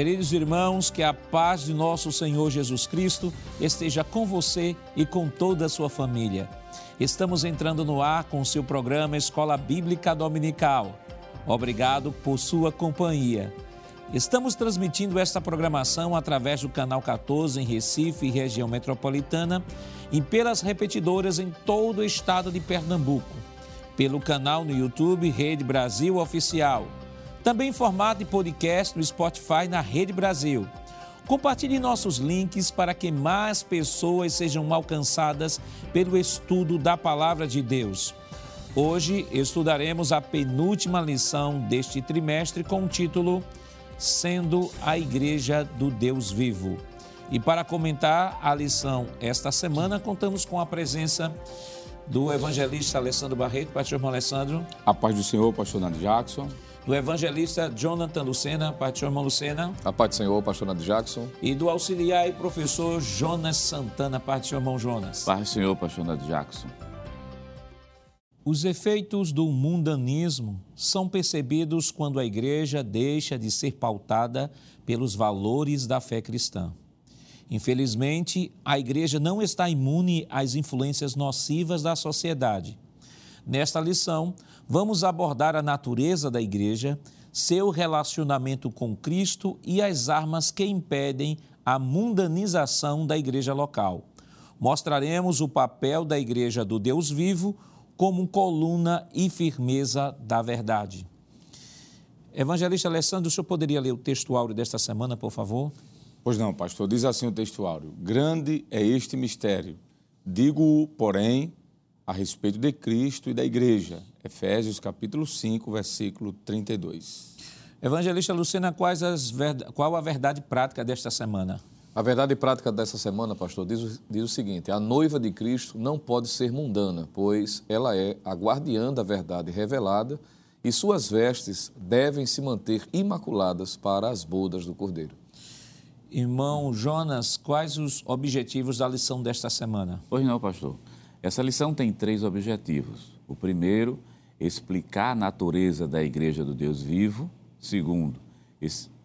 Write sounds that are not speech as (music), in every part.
Queridos irmãos, que a paz de nosso Senhor Jesus Cristo esteja com você e com toda a sua família. Estamos entrando no ar com o seu programa Escola Bíblica Dominical. Obrigado por sua companhia. Estamos transmitindo esta programação através do canal 14 em Recife região metropolitana e pelas repetidoras em todo o estado de Pernambuco, pelo canal no YouTube Rede Brasil Oficial também em formato de podcast no Spotify na Rede Brasil. Compartilhe nossos links para que mais pessoas sejam alcançadas pelo estudo da Palavra de Deus. Hoje estudaremos a penúltima lição deste trimestre com o título Sendo a Igreja do Deus Vivo. E para comentar a lição esta semana, contamos com a presença do evangelista Alessandro Barreto. Pastor irmão Alessandro. A paz do Senhor, pastor Nando Jackson do evangelista Jonathan Lucena, pastor irmão Lucena. A paz do Senhor, pastor Nando Jackson. E do auxiliar e professor Jonas Santana, pastor irmão Jonas. Paz do Senhor, pastor Nando Jackson. Os efeitos do mundanismo são percebidos quando a igreja deixa de ser pautada pelos valores da fé cristã. Infelizmente, a igreja não está imune às influências nocivas da sociedade. Nesta lição, vamos abordar a natureza da igreja, seu relacionamento com Cristo e as armas que impedem a mundanização da igreja local. Mostraremos o papel da igreja do Deus vivo como coluna e firmeza da verdade. Evangelista Alessandro, o senhor poderia ler o texto áureo desta semana, por favor? Pois não, pastor. Diz assim o texto áureo: Grande é este mistério. Digo-o, porém, a respeito de Cristo e da igreja. Efésios capítulo 5, versículo 32. Evangelista Lucena, quais as, qual a verdade prática desta semana? A verdade prática dessa semana, pastor, diz, diz o seguinte: a noiva de Cristo não pode ser mundana, pois ela é a guardiã da verdade revelada e suas vestes devem se manter imaculadas para as bodas do Cordeiro. Irmão Jonas, quais os objetivos da lição desta semana? Pois não, pastor. Essa lição tem três objetivos. O primeiro, explicar a natureza da Igreja do Deus vivo. Segundo,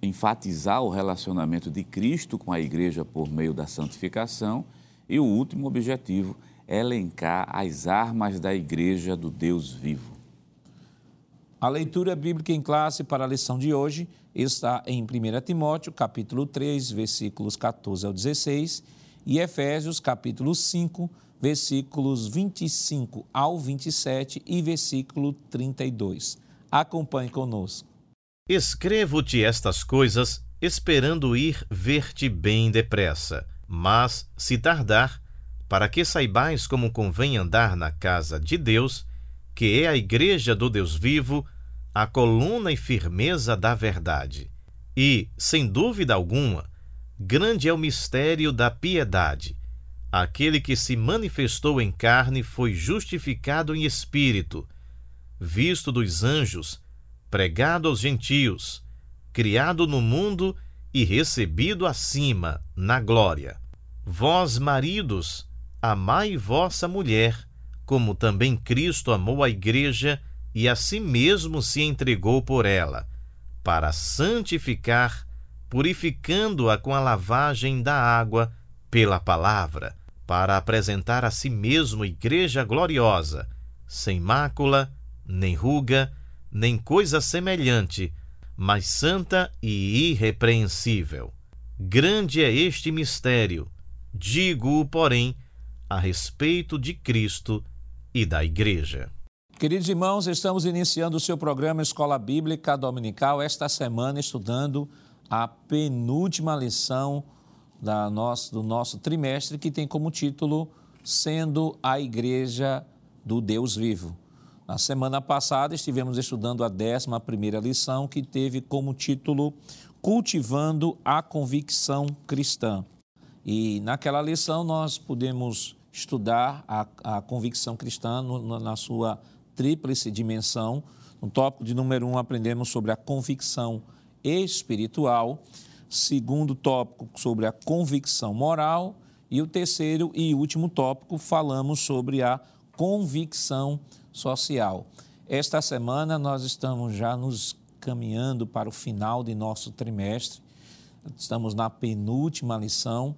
enfatizar o relacionamento de Cristo com a Igreja por meio da santificação. E o último objetivo, elencar as armas da Igreja do Deus vivo. A leitura bíblica em classe para a lição de hoje está em 1 Timóteo, capítulo 3, versículos 14 ao 16, e Efésios, capítulo 5, versículos 25 ao 27 e versículo 32. Acompanhe conosco. Escrevo-te estas coisas, esperando ir ver-te bem depressa. Mas, se tardar, para que saibais como convém andar na casa de Deus, que é a igreja do Deus vivo, a coluna e firmeza da verdade. E, sem dúvida alguma, grande é o mistério da piedade aquele que se manifestou em carne foi justificado em espírito, visto dos anjos, pregado aos gentios, criado no mundo e recebido acima, na glória. Vós, maridos, amai vossa mulher, como também Cristo amou a igreja e a si mesmo se entregou por ela, para santificar, purificando-a com a lavagem da água pela palavra para apresentar a si mesmo igreja gloriosa, sem mácula, nem ruga, nem coisa semelhante, mas santa e irrepreensível. Grande é este mistério, digo-o, porém, a respeito de Cristo e da Igreja. Queridos irmãos, estamos iniciando o seu programa Escola Bíblica Dominical esta semana, estudando a penúltima lição da nosso, do nosso trimestre, que tem como título Sendo a Igreja do Deus Vivo. Na semana passada estivemos estudando a 11 lição, que teve como título Cultivando a Convicção Cristã. E naquela lição nós pudemos estudar a, a convicção cristã no, na sua tríplice dimensão. No tópico de número 1, um, aprendemos sobre a convicção espiritual segundo tópico sobre a convicção moral e o terceiro e último tópico falamos sobre a convicção social. Esta semana nós estamos já nos caminhando para o final de nosso trimestre. estamos na penúltima lição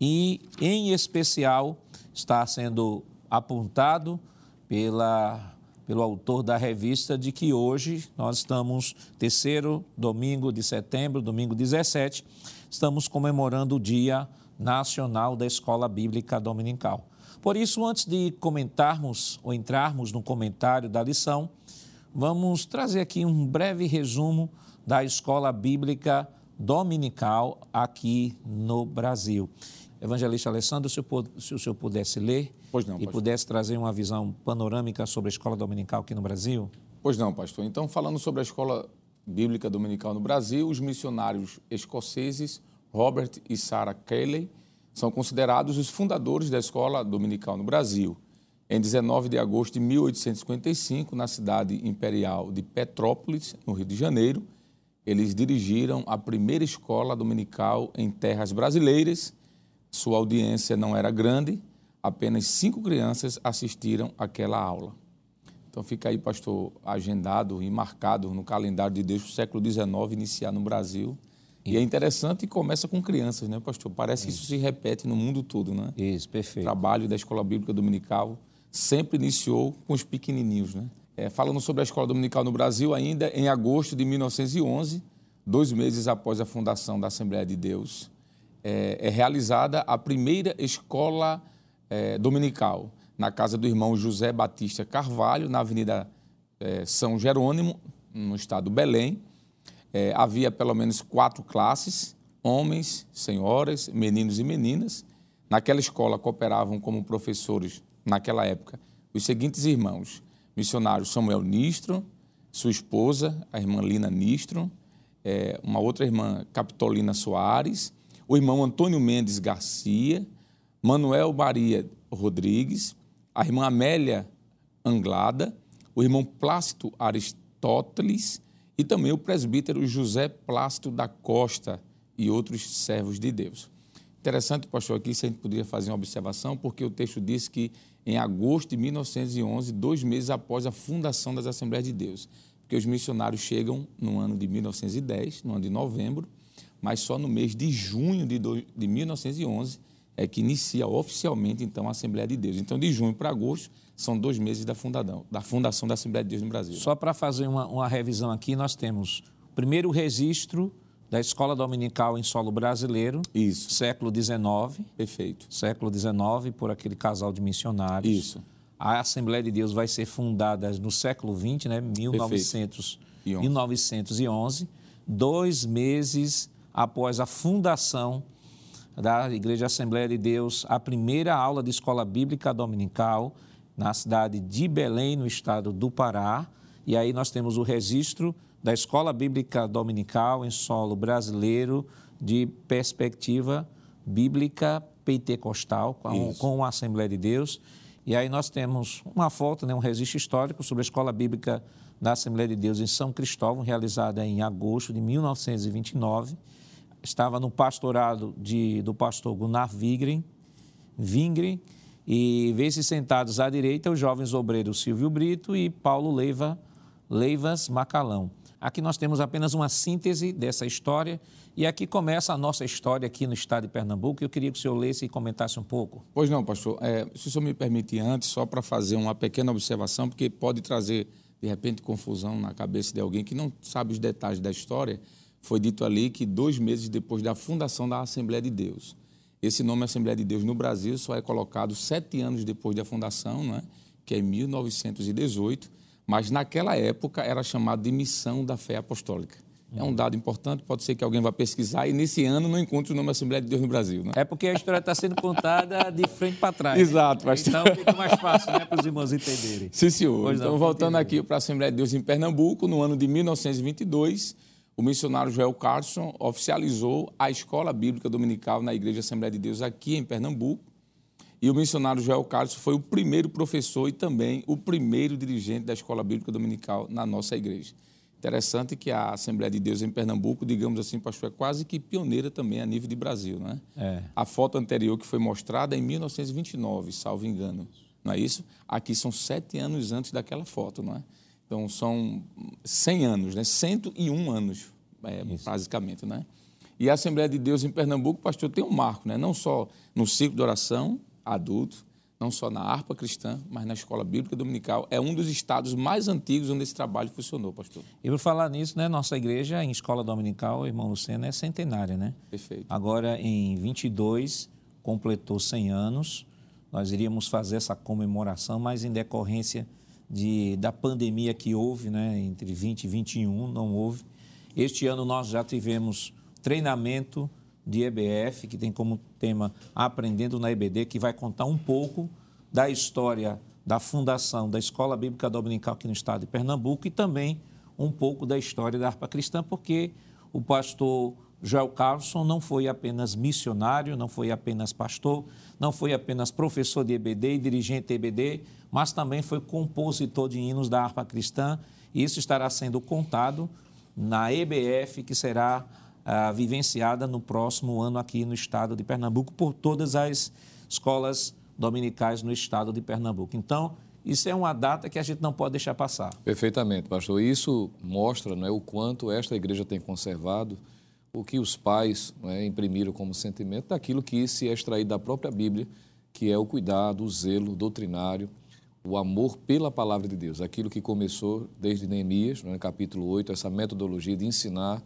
e, em especial, está sendo apontado pela, pelo autor da revista de que hoje nós estamos, terceiro domingo de setembro, domingo 17, estamos comemorando o Dia Nacional da Escola Bíblica Dominical. Por isso, antes de comentarmos ou entrarmos no comentário da lição, vamos trazer aqui um breve resumo da Escola Bíblica Dominical aqui no Brasil. Evangelista Alessandro, se o senhor pudesse ler não, e pudesse trazer uma visão panorâmica sobre a escola dominical aqui no Brasil? Pois não, pastor. Então, falando sobre a escola bíblica dominical no Brasil, os missionários escoceses Robert e Sarah Kelly são considerados os fundadores da escola dominical no Brasil. Em 19 de agosto de 1855, na cidade imperial de Petrópolis, no Rio de Janeiro, eles dirigiram a primeira escola dominical em terras brasileiras sua audiência não era grande, apenas cinco crianças assistiram àquela aula. Então fica aí, pastor, agendado e marcado no calendário de Deus o século XIX iniciar no Brasil. Isso. E é interessante e começa com crianças, né, pastor? Parece isso. que isso se repete no mundo todo, né? Isso, perfeito. O trabalho da Escola Bíblica Dominical sempre iniciou com os pequenininhos, né? É, falando sobre a Escola Dominical no Brasil, ainda em agosto de 1911, dois meses após a fundação da Assembleia de Deus, é, é realizada a primeira escola é, dominical na casa do irmão José Batista Carvalho, na Avenida é, São Jerônimo, no estado do Belém. É, havia pelo menos quatro classes: homens, senhoras, meninos e meninas. Naquela escola cooperavam como professores, naquela época, os seguintes irmãos: missionário Samuel Nistro, sua esposa, a irmã Lina Nistro, é, uma outra irmã, Capitolina Soares, o irmão Antônio Mendes Garcia, Manuel Maria Rodrigues, a irmã Amélia Anglada, o irmão Plácido Aristóteles e também o presbítero José Plácido da Costa e outros servos de Deus. Interessante, pastor, aqui se a gente poderia fazer uma observação, porque o texto diz que em agosto de 1911, dois meses após a fundação das Assembleias de Deus, porque os missionários chegam no ano de 1910, no ano de novembro, mas só no mês de junho de, do, de 1911 é que inicia oficialmente então a Assembleia de Deus. Então, de junho para agosto são dois meses da, fundadão, da fundação da Assembleia de Deus no Brasil. Só para fazer uma, uma revisão aqui, nós temos o primeiro registro da Escola Dominical em solo brasileiro, Isso. século XIX. Perfeito. Século XIX, por aquele casal de missionários. Isso. A Assembleia de Deus vai ser fundada no século XX, né, 1900, 1911. Dois meses após a fundação da Igreja Assembleia de Deus, a primeira aula de escola bíblica dominical na cidade de Belém, no estado do Pará. E aí nós temos o registro da Escola Bíblica Dominical em solo brasileiro de perspectiva bíblica pentecostal com, com a Assembleia de Deus. E aí nós temos uma foto, né, um registro histórico sobre a Escola Bíblica da Assembleia de Deus em São Cristóvão, realizada em agosto de 1929 estava no pastorado de, do pastor Gunnar Vigren, Vingren, e vê-se sentados à direita os jovens obreiros Silvio Brito e Paulo Leiva, Leivas Macalão. Aqui nós temos apenas uma síntese dessa história e aqui começa a nossa história aqui no estado de Pernambuco. Eu queria que o senhor lesse e comentasse um pouco. Pois não, pastor. É, se o senhor me permite antes, só para fazer uma pequena observação, porque pode trazer, de repente, confusão na cabeça de alguém que não sabe os detalhes da história foi dito ali que dois meses depois da fundação da Assembleia de Deus. Esse nome Assembleia de Deus no Brasil só é colocado sete anos depois da fundação, não é? que é em 1918, mas naquela época era chamado de Missão da Fé Apostólica. É um dado importante, pode ser que alguém vá pesquisar e nesse ano não encontre o nome Assembleia de Deus no Brasil. Né? É porque a história está sendo contada de frente para trás. Exato, né? Então fica mais fácil né, para os irmãos entenderem. Sim, senhor. Pois então, não, voltando aqui para a Assembleia de Deus em Pernambuco, no ano de 1922 o missionário Joel Carson oficializou a escola bíblica dominical na Igreja Assembleia de Deus aqui em Pernambuco. E o missionário Joel Carson foi o primeiro professor e também o primeiro dirigente da escola bíblica dominical na nossa igreja. Interessante que a Assembleia de Deus em Pernambuco, digamos assim, pastor, é quase que pioneira também a nível de Brasil, né? É. A foto anterior que foi mostrada é em 1929, salvo engano, não é isso? Aqui são sete anos antes daquela foto, não é? Então, são 100 anos, né? 101 anos, é, basicamente, né? E a Assembleia de Deus em Pernambuco, pastor, tem um marco, né? não só no ciclo de oração adulto, não só na harpa cristã, mas na escola bíblica dominical. É um dos estados mais antigos onde esse trabalho funcionou, pastor. E por falar nisso, né, nossa igreja em escola dominical, irmão Lucena, é centenária, né? Perfeito. Agora, em 22, completou 100 anos. Nós iríamos fazer essa comemoração, mas em decorrência de, da pandemia que houve, né, entre 20 e 21, não houve. Este ano nós já tivemos treinamento de EBF, que tem como tema Aprendendo na EBD, que vai contar um pouco da história da fundação da Escola Bíblica Dominical aqui no estado de Pernambuco e também um pouco da história da harpa cristã, porque o pastor Joel Carlson não foi apenas missionário, não foi apenas pastor, não foi apenas professor de EBD e dirigente de EBD, mas também foi compositor de hinos da harpa cristã. Isso estará sendo contado na EBF, que será ah, vivenciada no próximo ano aqui no estado de Pernambuco por todas as escolas dominicais no estado de Pernambuco. Então, isso é uma data que a gente não pode deixar passar. Perfeitamente, pastor. Isso mostra não é, o quanto esta igreja tem conservado o que os pais é, imprimiram como sentimento daquilo que se é extraído da própria Bíblia, que é o cuidado, o zelo doutrinário, o amor pela palavra de Deus. Aquilo que começou desde Neemias, no capítulo 8, essa metodologia de ensinar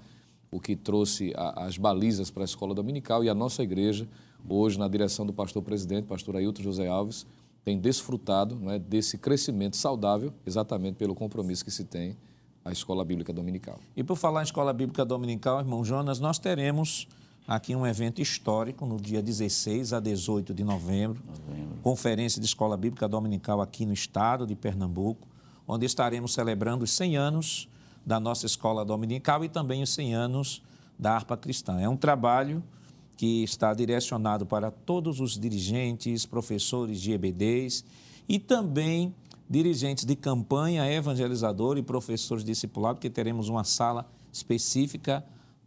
o que trouxe a, as balizas para a escola dominical e a nossa igreja, hoje, na direção do pastor presidente, pastor Ailton José Alves, tem desfrutado é, desse crescimento saudável, exatamente pelo compromisso que se tem a Escola Bíblica Dominical. E por falar em Escola Bíblica Dominical, irmão Jonas, nós teremos aqui um evento histórico no dia 16 a 18 de novembro, novembro, Conferência de Escola Bíblica Dominical aqui no estado de Pernambuco, onde estaremos celebrando os 100 anos da nossa escola dominical e também os 100 anos da harpa cristã. É um trabalho que está direcionado para todos os dirigentes, professores de EBDs e também dirigentes de campanha, evangelizador e professores discipulados, que teremos uma sala específica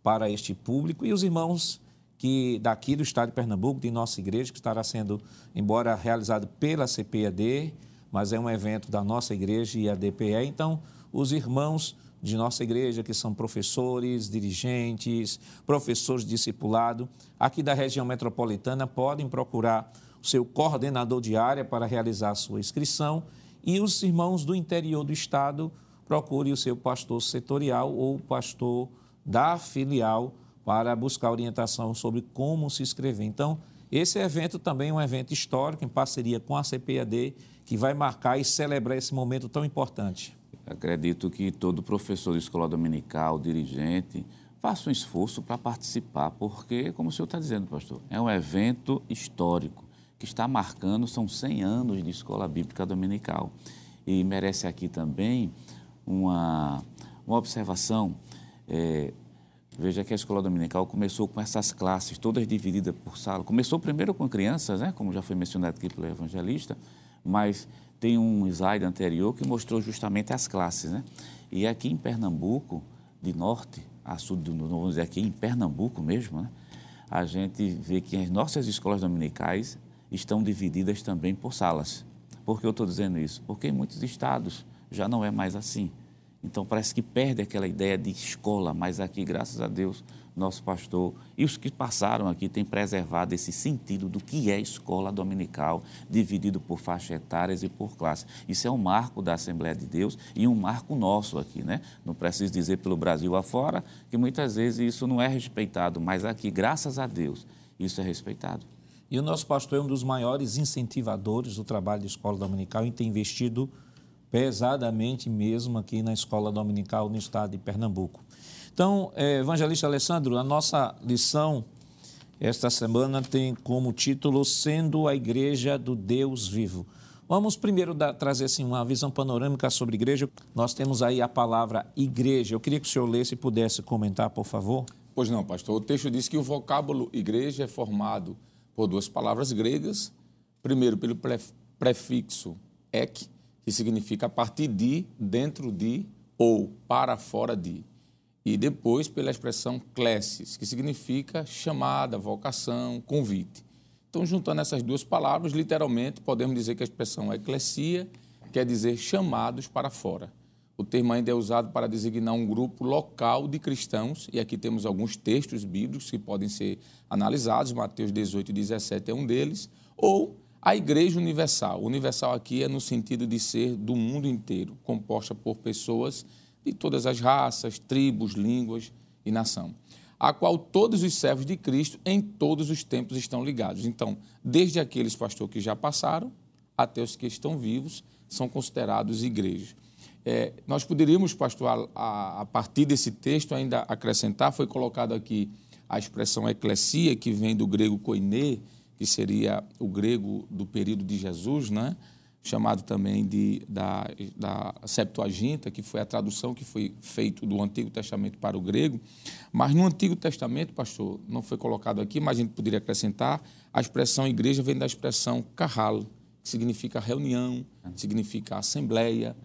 para este público, e os irmãos que daqui do estado de Pernambuco, de nossa igreja, que estará sendo, embora realizado pela CPAD, mas é um evento da nossa igreja e a DPE, então os irmãos de nossa igreja, que são professores, dirigentes, professores de discipulado, aqui da região metropolitana, podem procurar o seu coordenador de área para realizar a sua inscrição. E os irmãos do interior do estado procurem o seu pastor setorial ou pastor da filial para buscar orientação sobre como se inscrever. Então, esse evento também é um evento histórico em parceria com a CPAD que vai marcar e celebrar esse momento tão importante. Acredito que todo professor de escola dominical, dirigente, faça um esforço para participar, porque, como o senhor está dizendo, pastor, é um evento histórico que está marcando, são 100 anos de escola bíblica dominical. E merece aqui também uma, uma observação. É, veja que a escola dominical começou com essas classes, todas divididas por sala. Começou primeiro com crianças, né, como já foi mencionado aqui pelo evangelista, mas tem um slide anterior que mostrou justamente as classes. Né? E aqui em Pernambuco, de norte a sul, vamos dizer aqui em Pernambuco mesmo, né? a gente vê que as nossas escolas dominicais estão divididas também por salas. Por que eu estou dizendo isso? Porque em muitos estados já não é mais assim. Então parece que perde aquela ideia de escola, mas aqui, graças a Deus, nosso pastor e os que passaram aqui têm preservado esse sentido do que é escola dominical, dividido por faixas etárias e por classes. Isso é um marco da Assembleia de Deus e um marco nosso aqui, né? Não preciso dizer pelo Brasil afora que muitas vezes isso não é respeitado, mas aqui, graças a Deus, isso é respeitado. E o nosso pastor é um dos maiores incentivadores do trabalho de escola dominical e tem investido pesadamente mesmo aqui na escola dominical no estado de Pernambuco. Então, é, evangelista Alessandro, a nossa lição esta semana tem como título Sendo a Igreja do Deus Vivo. Vamos primeiro dar, trazer assim, uma visão panorâmica sobre igreja. Nós temos aí a palavra igreja. Eu queria que o senhor lesse e pudesse comentar, por favor. Pois não, pastor. O texto diz que o vocábulo igreja é formado por duas palavras gregas. Primeiro, pelo prefixo ek, que significa a partir de, dentro de ou para fora de. E depois pela expressão classes, que significa chamada, vocação, convite. Então, juntando essas duas palavras, literalmente podemos dizer que a expressão eclesia quer dizer chamados para fora. o termo ainda é usado para designar um grupo local de cristãos, e aqui temos alguns textos bíblicos que podem ser analisados, Mateus 18 e 17 é um deles, ou a Igreja Universal. Universal aqui é no sentido de ser do mundo inteiro, composta por pessoas de todas as raças, tribos, línguas e nação, a qual todos os servos de Cristo em todos os tempos estão ligados. Então, desde aqueles pastores que já passaram até os que estão vivos, são considerados igrejas. É, nós poderíamos, pastor, a, a, partir desse texto ainda acrescentar, foi colocado aqui a expressão eclesia, que vem do grego koiné, que seria o grego do período de Jesus, né? chamado também de, da, da Septuaginta, que foi a tradução que foi feita do Antigo Testamento para o grego. Mas no Antigo Testamento, pastor, não foi colocado aqui, mas a gente poderia acrescentar, a expressão igreja vem da expressão kahal, que significa reunião, significa assembleia,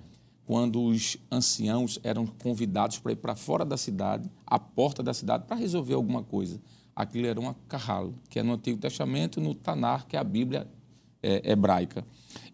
quando os anciãos eram convidados para ir para fora da cidade, à porta da cidade, para resolver alguma coisa. Aquilo era uma carral, que é no Antigo Testamento, no Tanar, que é a Bíblia é, hebraica.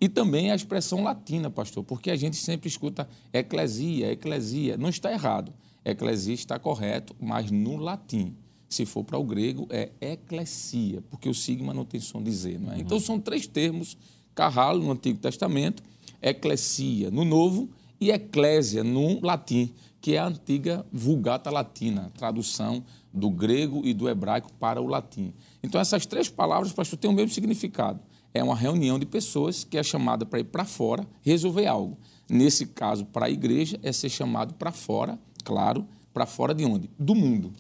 E também a expressão latina, pastor, porque a gente sempre escuta eclesia, eclesia. Não está errado. Eclesia está correto, mas no latim. Se for para o grego, é eclesia, porque o sigma não tem som de Z. Não é? Uhum. Então, são três termos, carralo no Antigo Testamento, eclesia no Novo e eclésia no latim, que é a antiga Vulgata Latina, tradução do grego e do hebraico para o latim. Então, essas três palavras, pastor, têm o mesmo significado. É uma reunião de pessoas que é chamada para ir para fora resolver algo. Nesse caso, para a igreja, é ser chamado para fora, claro, para fora de onde? Do mundo.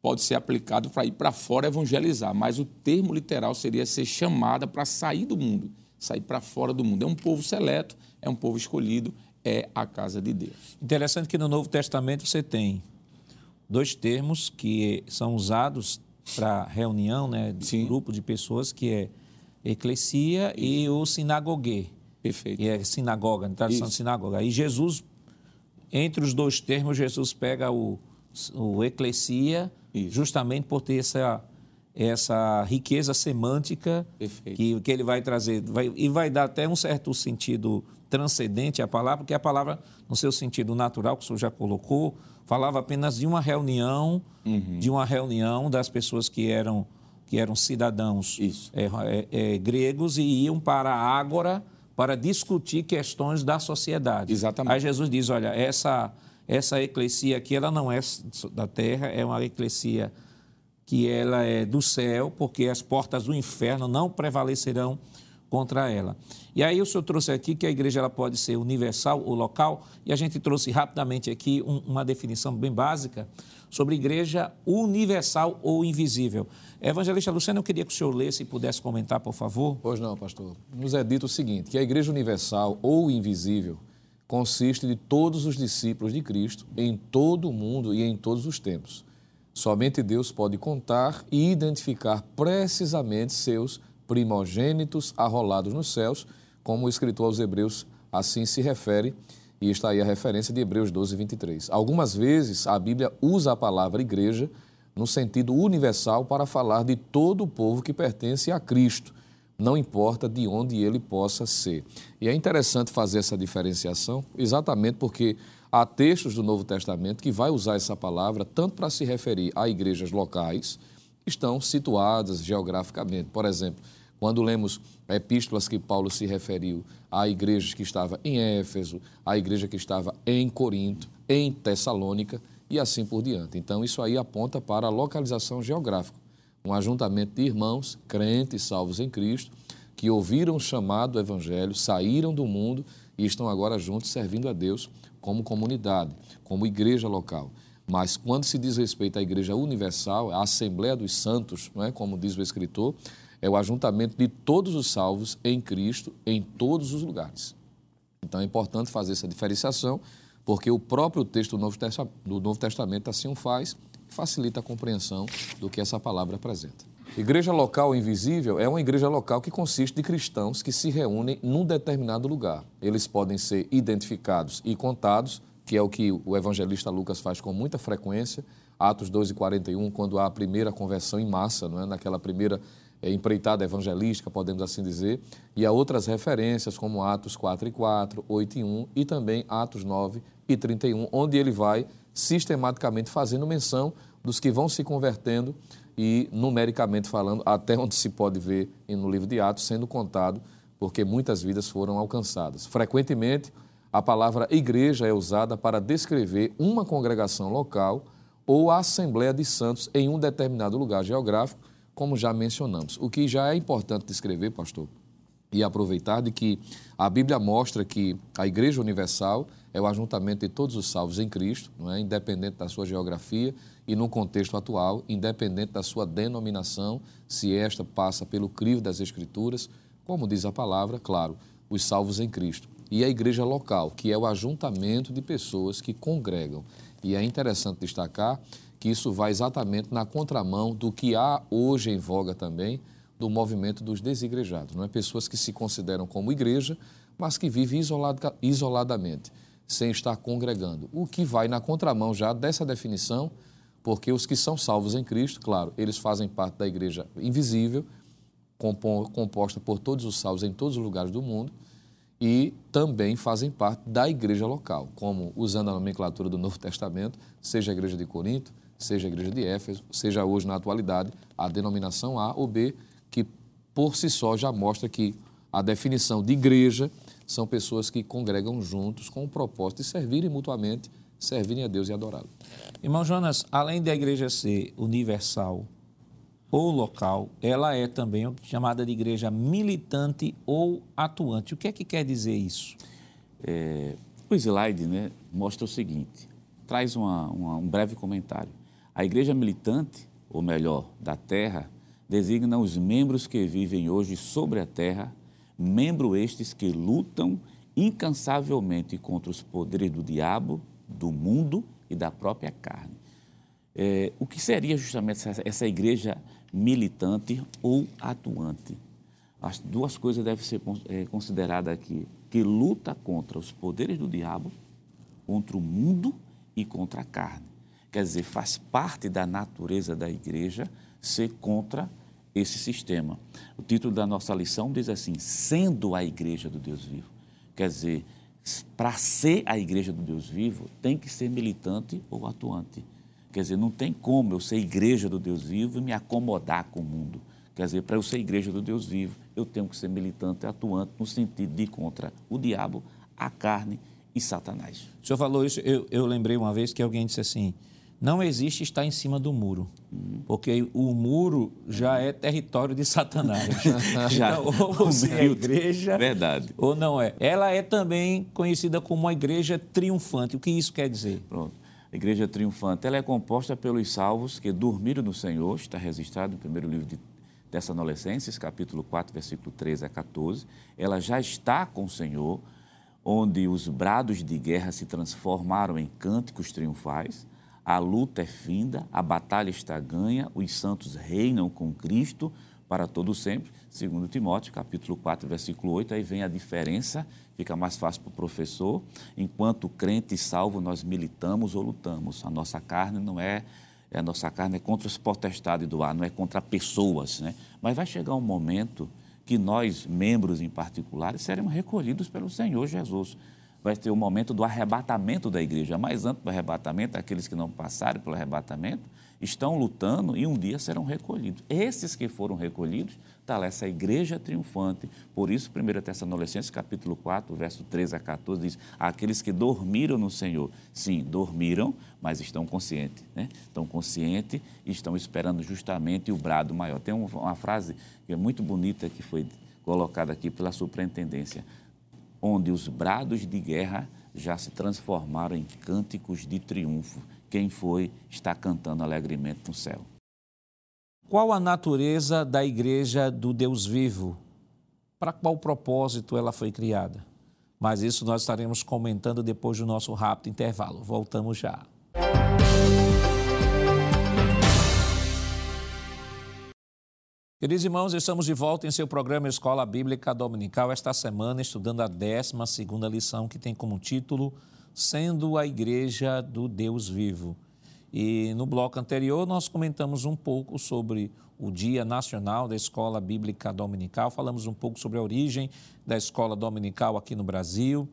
Pode ser aplicado para ir para fora evangelizar, mas o termo literal seria ser chamada para sair do mundo, sair para fora do mundo. É um povo seleto, é um povo escolhido, é a casa de Deus. Interessante que no Novo Testamento você tem dois termos que são usados para reunião, né, de Sim. grupo de pessoas, que é eclesia Isso. e o sinagogue. Perfeito. E é sinagoga, tradução de sinagoga. E Jesus, entre os dois termos, Jesus pega o, o eclesia, Isso. justamente por ter essa essa riqueza semântica que, que ele vai trazer. Vai, e vai dar até um certo sentido transcendente à palavra, porque a palavra, no seu sentido natural, que o senhor já colocou, falava apenas de uma reunião, uhum. de uma reunião das pessoas que eram, que eram cidadãos é, é, é, gregos e iam para a Ágora para discutir questões da sociedade. Exatamente. Aí Jesus diz, olha, essa, essa eclesia aqui, ela não é da terra, é uma eclesia que ela é do céu, porque as portas do inferno não prevalecerão contra ela. E aí o senhor trouxe aqui que a igreja ela pode ser universal ou local, e a gente trouxe rapidamente aqui um, uma definição bem básica sobre igreja universal ou invisível. Evangelista Luciano, eu queria que o senhor lesse e pudesse comentar, por favor. Pois não, pastor. Nos é dito o seguinte, que a igreja universal ou invisível consiste de todos os discípulos de Cristo em todo o mundo e em todos os tempos Somente Deus pode contar e identificar precisamente seus primogênitos arrolados nos céus, como o escritor aos Hebreus assim se refere, e está aí a referência de Hebreus 12, 23. Algumas vezes a Bíblia usa a palavra igreja no sentido universal para falar de todo o povo que pertence a Cristo, não importa de onde ele possa ser. E é interessante fazer essa diferenciação, exatamente porque Há textos do Novo Testamento que vai usar essa palavra tanto para se referir a igrejas locais, que estão situadas geograficamente. Por exemplo, quando lemos epístolas que Paulo se referiu à igreja que estava em Éfeso, à igreja que estava em Corinto, em Tessalônica e assim por diante. Então, isso aí aponta para a localização geográfica. Um ajuntamento de irmãos, crentes, salvos em Cristo, que ouviram o chamado do Evangelho, saíram do mundo e estão agora juntos servindo a Deus como comunidade, como igreja local. Mas quando se diz respeito à igreja universal, a Assembleia dos Santos, não é como diz o escritor, é o ajuntamento de todos os salvos em Cristo em todos os lugares. Então é importante fazer essa diferenciação, porque o próprio texto do Novo Testamento assim o faz, facilita a compreensão do que essa palavra apresenta. Igreja local invisível é uma igreja local que consiste de cristãos que se reúnem num determinado lugar. Eles podem ser identificados e contados, que é o que o evangelista Lucas faz com muita frequência, Atos 2 e 41, quando há a primeira conversão em massa, não é? naquela primeira empreitada evangelística, podemos assim dizer, e há outras referências, como Atos 4 e 4, 8 e 1 e também Atos 9 e 31, onde ele vai sistematicamente fazendo menção dos que vão se convertendo e, numericamente falando, (laughs) até onde se pode ver no livro de Atos, sendo contado, porque muitas vidas foram alcançadas. Frequentemente, a palavra igreja é usada para descrever uma congregação local ou a assembleia de santos em um determinado lugar geográfico, como já mencionamos. O que já é importante descrever, pastor, e aproveitar de que a Bíblia mostra que a Igreja Universal é o ajuntamento de todos os salvos em Cristo, não é? independente da sua geografia e no contexto atual, independente da sua denominação, se esta passa pelo crivo das Escrituras, como diz a palavra, claro, os salvos em Cristo e a igreja local, que é o ajuntamento de pessoas que congregam. E é interessante destacar que isso vai exatamente na contramão do que há hoje em voga também do movimento dos desigrejados, não é? Pessoas que se consideram como igreja, mas que vivem isolada, isoladamente, sem estar congregando. O que vai na contramão já dessa definição, porque os que são salvos em Cristo, claro, eles fazem parte da igreja invisível, composta por todos os salvos em todos os lugares do mundo, e também fazem parte da igreja local, como usando a nomenclatura do Novo Testamento, seja a igreja de Corinto, seja a igreja de Éfeso, seja hoje na atualidade a denominação A ou B, que por si só já mostra que a definição de igreja são pessoas que congregam juntos com o propósito de servirem mutuamente, servirem a Deus e adorá-lo. Irmão Jonas, além da igreja ser universal, ou local, ela é também chamada de igreja militante ou atuante. O que é que quer dizer isso? É, o slide né, mostra o seguinte, traz uma, uma, um breve comentário. A igreja militante, ou melhor, da terra, designa os membros que vivem hoje sobre a terra, membros estes que lutam incansavelmente contra os poderes do diabo, do mundo e da própria carne. É, o que seria justamente essa, essa igreja militante ou atuante. As duas coisas devem ser é, consideradas aqui, que luta contra os poderes do diabo, contra o mundo e contra a carne. Quer dizer, faz parte da natureza da igreja ser contra esse sistema. O título da nossa lição diz assim: sendo a igreja do Deus vivo. Quer dizer, para ser a igreja do Deus vivo, tem que ser militante ou atuante. Quer dizer, não tem como eu ser igreja do Deus vivo e me acomodar com o mundo. Quer dizer, para eu ser igreja do Deus vivo, eu tenho que ser militante e atuante no sentido de contra o diabo, a carne e Satanás. O senhor falou isso, eu, eu lembrei uma vez que alguém disse assim: não existe estar em cima do muro, porque o muro já é território de Satanás. (laughs) já, então, ou você é igreja, verdade. ou não é. Ela é também conhecida como uma igreja triunfante. O que isso quer dizer? Pronto. A igreja triunfante ela é composta pelos salvos que dormiram no Senhor, está registrado no primeiro livro de Tessalonicenses, capítulo 4, versículo 13 a 14. Ela já está com o Senhor, onde os brados de guerra se transformaram em cânticos triunfais. A luta é finda, a batalha está ganha, os santos reinam com Cristo para todo sempre, segundo Timóteo, capítulo 4, versículo 8, aí vem a diferença, fica mais fácil para o professor, enquanto crente e salvo nós militamos ou lutamos, a nossa carne não é, a nossa carne é contra as potestades do ar, não é contra pessoas, né? mas vai chegar um momento que nós, membros em particular, seremos recolhidos pelo Senhor Jesus, vai ter o momento do arrebatamento da igreja, mas antes do arrebatamento, aqueles que não passaram pelo arrebatamento, estão lutando e um dia serão recolhidos. Esses que foram recolhidos, está lá essa igreja triunfante. Por isso, 1 Tessalonicenses capítulo 4, verso 13 a 14, diz, aqueles que dormiram no Senhor. Sim, dormiram, mas estão conscientes. Né? Estão conscientes e estão esperando justamente o brado maior. Tem uma frase que é muito bonita que foi colocada aqui pela superintendência, onde os brados de guerra já se transformaram em cânticos de triunfo. Quem foi está cantando alegremente no céu. Qual a natureza da igreja do Deus vivo? Para qual propósito ela foi criada? Mas isso nós estaremos comentando depois do nosso rápido intervalo. Voltamos já. Queridos irmãos, estamos de volta em seu programa Escola Bíblica Dominical, esta semana estudando a 12 lição que tem como título Sendo a Igreja do Deus Vivo. E no bloco anterior nós comentamos um pouco sobre o Dia Nacional da Escola Bíblica Dominical, falamos um pouco sobre a origem da escola dominical aqui no Brasil,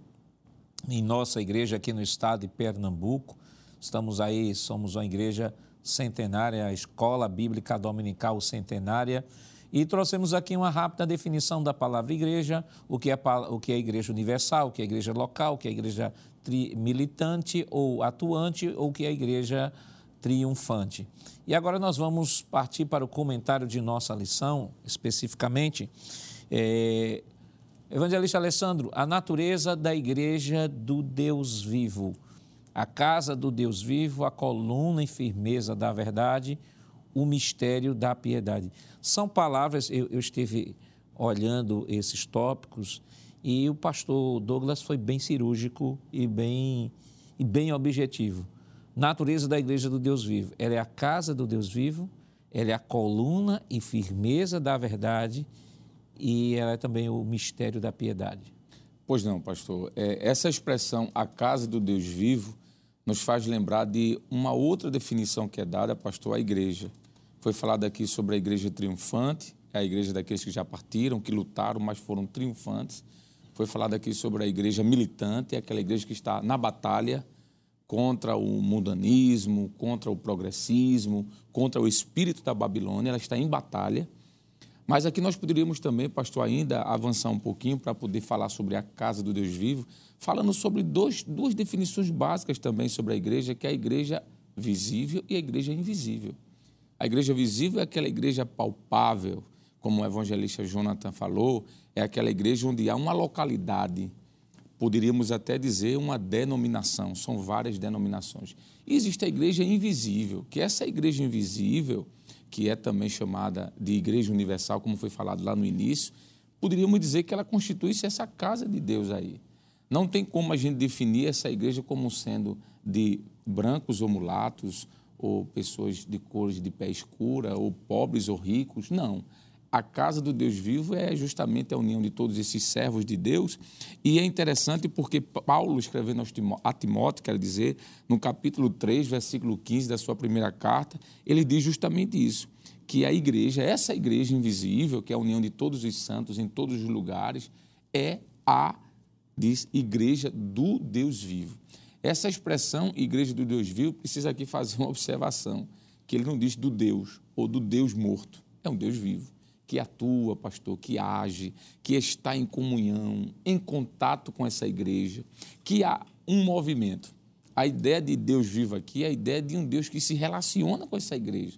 em nossa igreja aqui no estado de Pernambuco. Estamos aí, somos uma igreja centenária, a Escola Bíblica Dominical Centenária. E trouxemos aqui uma rápida definição da palavra igreja, o que é, o que é igreja universal, o que é igreja local, o que é igreja militante ou atuante, ou o que é igreja triunfante. E agora nós vamos partir para o comentário de nossa lição, especificamente. É, Evangelista Alessandro, a natureza da igreja do Deus vivo a casa do Deus vivo, a coluna e firmeza da verdade, o mistério da piedade. São palavras, eu, eu estive olhando esses tópicos e o pastor Douglas foi bem cirúrgico e bem, e bem objetivo. Natureza da igreja do Deus vivo. Ela é a casa do Deus vivo, ela é a coluna e firmeza da verdade e ela é também o mistério da piedade. Pois não, pastor. É, essa expressão, a casa do Deus vivo, nos faz lembrar de uma outra definição que é dada, pastor, à igreja. Foi falado aqui sobre a igreja triunfante, é a igreja daqueles que já partiram, que lutaram, mas foram triunfantes. Foi falado aqui sobre a igreja militante, é aquela igreja que está na batalha contra o mundanismo, contra o progressismo, contra o espírito da Babilônia, ela está em batalha. Mas aqui nós poderíamos também, pastor, ainda avançar um pouquinho para poder falar sobre a casa do Deus vivo, falando sobre dois, duas definições básicas também sobre a igreja, que é a igreja visível e a igreja invisível. A igreja visível é aquela igreja palpável, como o evangelista Jonathan falou, é aquela igreja onde há uma localidade, poderíamos até dizer uma denominação, são várias denominações. E existe a igreja invisível, que essa igreja invisível que é também chamada de Igreja Universal, como foi falado lá no início, poderíamos dizer que ela constitui-se essa casa de Deus aí. Não tem como a gente definir essa igreja como sendo de brancos ou mulatos, ou pessoas de cores de pé escura, ou pobres ou ricos. Não. A casa do Deus vivo é justamente a união de todos esses servos de Deus. E é interessante porque Paulo, escrevendo a Timóteo, quer dizer, no capítulo 3, versículo 15 da sua primeira carta, ele diz justamente isso: que a igreja, essa igreja invisível, que é a união de todos os santos em todos os lugares, é a diz, igreja do Deus vivo. Essa expressão, igreja do Deus vivo, precisa aqui fazer uma observação: que ele não diz do Deus ou do Deus morto, é um Deus vivo que atua, pastor, que age, que está em comunhão, em contato com essa igreja, que há um movimento. A ideia de Deus vivo aqui é a ideia de um Deus que se relaciona com essa igreja.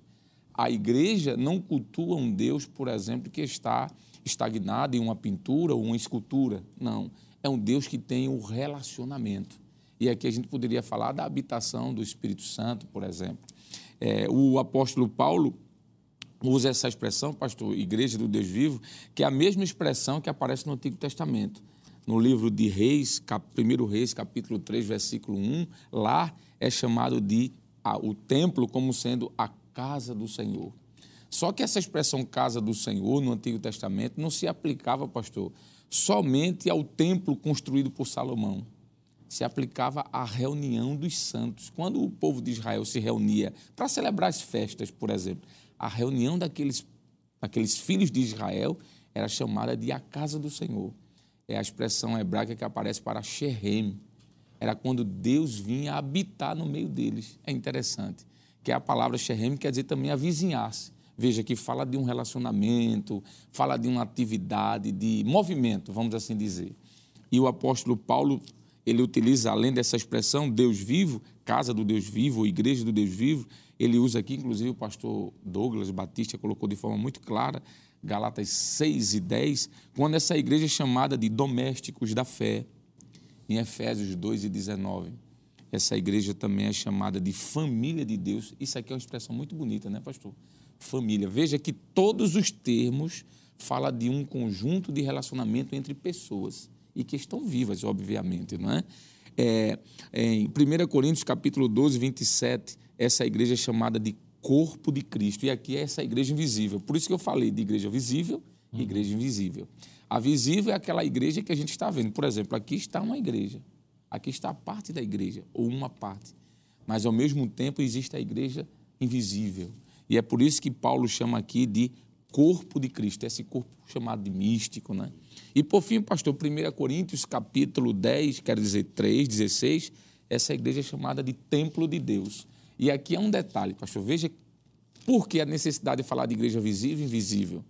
A igreja não cultua um Deus, por exemplo, que está estagnado em uma pintura ou uma escultura. Não. É um Deus que tem o um relacionamento. E aqui a gente poderia falar da habitação do Espírito Santo, por exemplo. É, o apóstolo Paulo usa essa expressão, pastor, Igreja do Deus Vivo, que é a mesma expressão que aparece no Antigo Testamento. No livro de Reis, cap, 1 Reis, capítulo 3, versículo 1, lá é chamado de a, o templo como sendo a casa do Senhor. Só que essa expressão casa do Senhor no Antigo Testamento não se aplicava, pastor, somente ao templo construído por Salomão. Se aplicava à reunião dos santos. Quando o povo de Israel se reunia para celebrar as festas, por exemplo, a reunião daqueles, daqueles filhos de Israel era chamada de a casa do Senhor. É a expressão hebraica que aparece para Sherem. Era quando Deus vinha habitar no meio deles. É interessante. Que a palavra Sherem quer dizer também avizinhar-se. Veja que fala de um relacionamento, fala de uma atividade, de movimento, vamos assim dizer. E o apóstolo Paulo, ele utiliza, além dessa expressão, Deus vivo, casa do Deus vivo, igreja do Deus vivo, ele usa aqui, inclusive o pastor Douglas Batista colocou de forma muito clara, Galatas 6 e 10, quando essa igreja é chamada de domésticos da fé, em Efésios 2 e 19. Essa igreja também é chamada de família de Deus. Isso aqui é uma expressão muito bonita, né, pastor? Família. Veja que todos os termos falam de um conjunto de relacionamento entre pessoas e que estão vivas, obviamente, não é? é em 1 Coríntios capítulo 12, 27, essa igreja é chamada de corpo de Cristo. E aqui é essa igreja invisível. Por isso que eu falei de igreja visível e igreja invisível. A visível é aquela igreja que a gente está vendo. Por exemplo, aqui está uma igreja. Aqui está a parte da igreja, ou uma parte. mas ao mesmo tempo existe a igreja invisível. E é por isso que Paulo chama aqui de corpo de Cristo, esse corpo chamado de místico, né? E por fim, pastor, 1 Coríntios capítulo 10, quer dizer 3, 16, essa igreja é chamada de templo de Deus. E aqui é um detalhe, pastor, veja por que a necessidade de falar de igreja visível e invisível.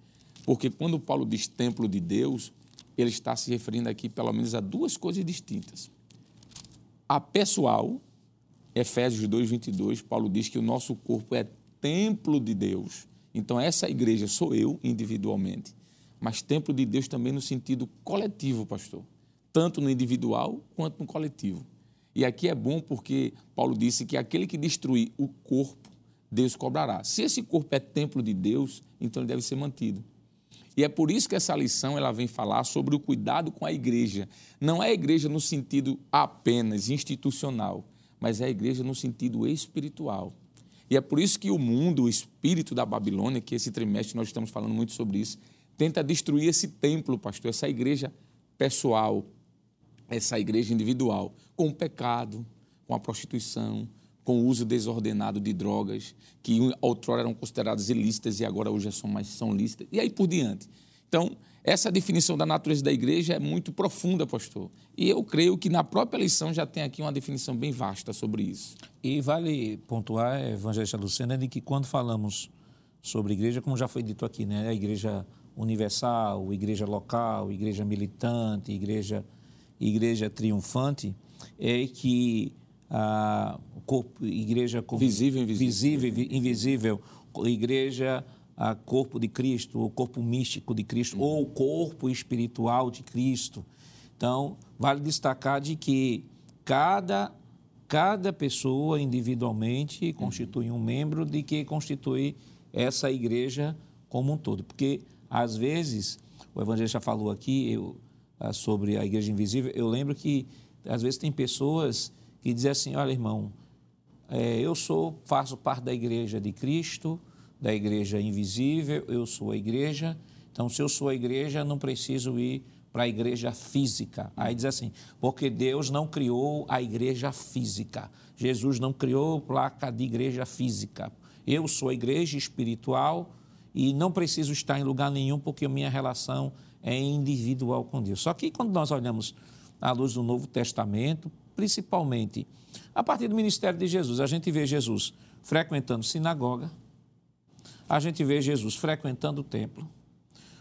Porque quando Paulo diz templo de Deus, ele está se referindo aqui pelo menos a duas coisas distintas. A pessoal, Efésios 2, 22, Paulo diz que o nosso corpo é templo de Deus. Então, essa igreja sou eu individualmente, mas templo de Deus também no sentido coletivo, pastor. Tanto no individual quanto no coletivo. E aqui é bom porque Paulo disse que aquele que destruir o corpo, Deus cobrará. Se esse corpo é templo de Deus, então ele deve ser mantido. E é por isso que essa lição ela vem falar sobre o cuidado com a igreja. Não é a igreja no sentido apenas institucional, mas é a igreja no sentido espiritual. E é por isso que o mundo, o espírito da Babilônia, que esse trimestre nós estamos falando muito sobre isso, tenta destruir esse templo, pastor, essa igreja pessoal, essa igreja individual, com o pecado, com a prostituição, com o uso desordenado de drogas, que outrora eram consideradas ilícitas e agora hoje são mais são lícitas, e aí por diante. Então, essa definição da natureza da igreja é muito profunda, pastor. E eu creio que na própria lição já tem aqui uma definição bem vasta sobre isso. E vale pontuar, evangelista Lucena, de que quando falamos sobre igreja, como já foi dito aqui, né, a igreja universal, igreja local, igreja militante, igreja, igreja triunfante, é que a corpo, igreja visível, invisível, visível, invisível, igreja a corpo de Cristo, o corpo místico de Cristo, uhum. ou o corpo espiritual de Cristo. Então, vale destacar de que cada, cada pessoa individualmente constitui um membro de que constitui essa igreja como um todo. Porque, às vezes, o Evangelho já falou aqui eu, sobre a igreja invisível, eu lembro que, às vezes, tem pessoas que dizem assim, olha, irmão, é, eu sou, faço parte da igreja de Cristo, da igreja invisível, eu sou a igreja. Então, se eu sou a igreja, não preciso ir para a igreja física. Aí diz assim, porque Deus não criou a igreja física. Jesus não criou placa de igreja física. Eu sou a igreja espiritual e não preciso estar em lugar nenhum porque minha relação é individual com Deus. Só que quando nós olhamos à luz do Novo Testamento, principalmente a partir do ministério de Jesus, a gente vê Jesus frequentando sinagoga, a gente vê Jesus frequentando o templo.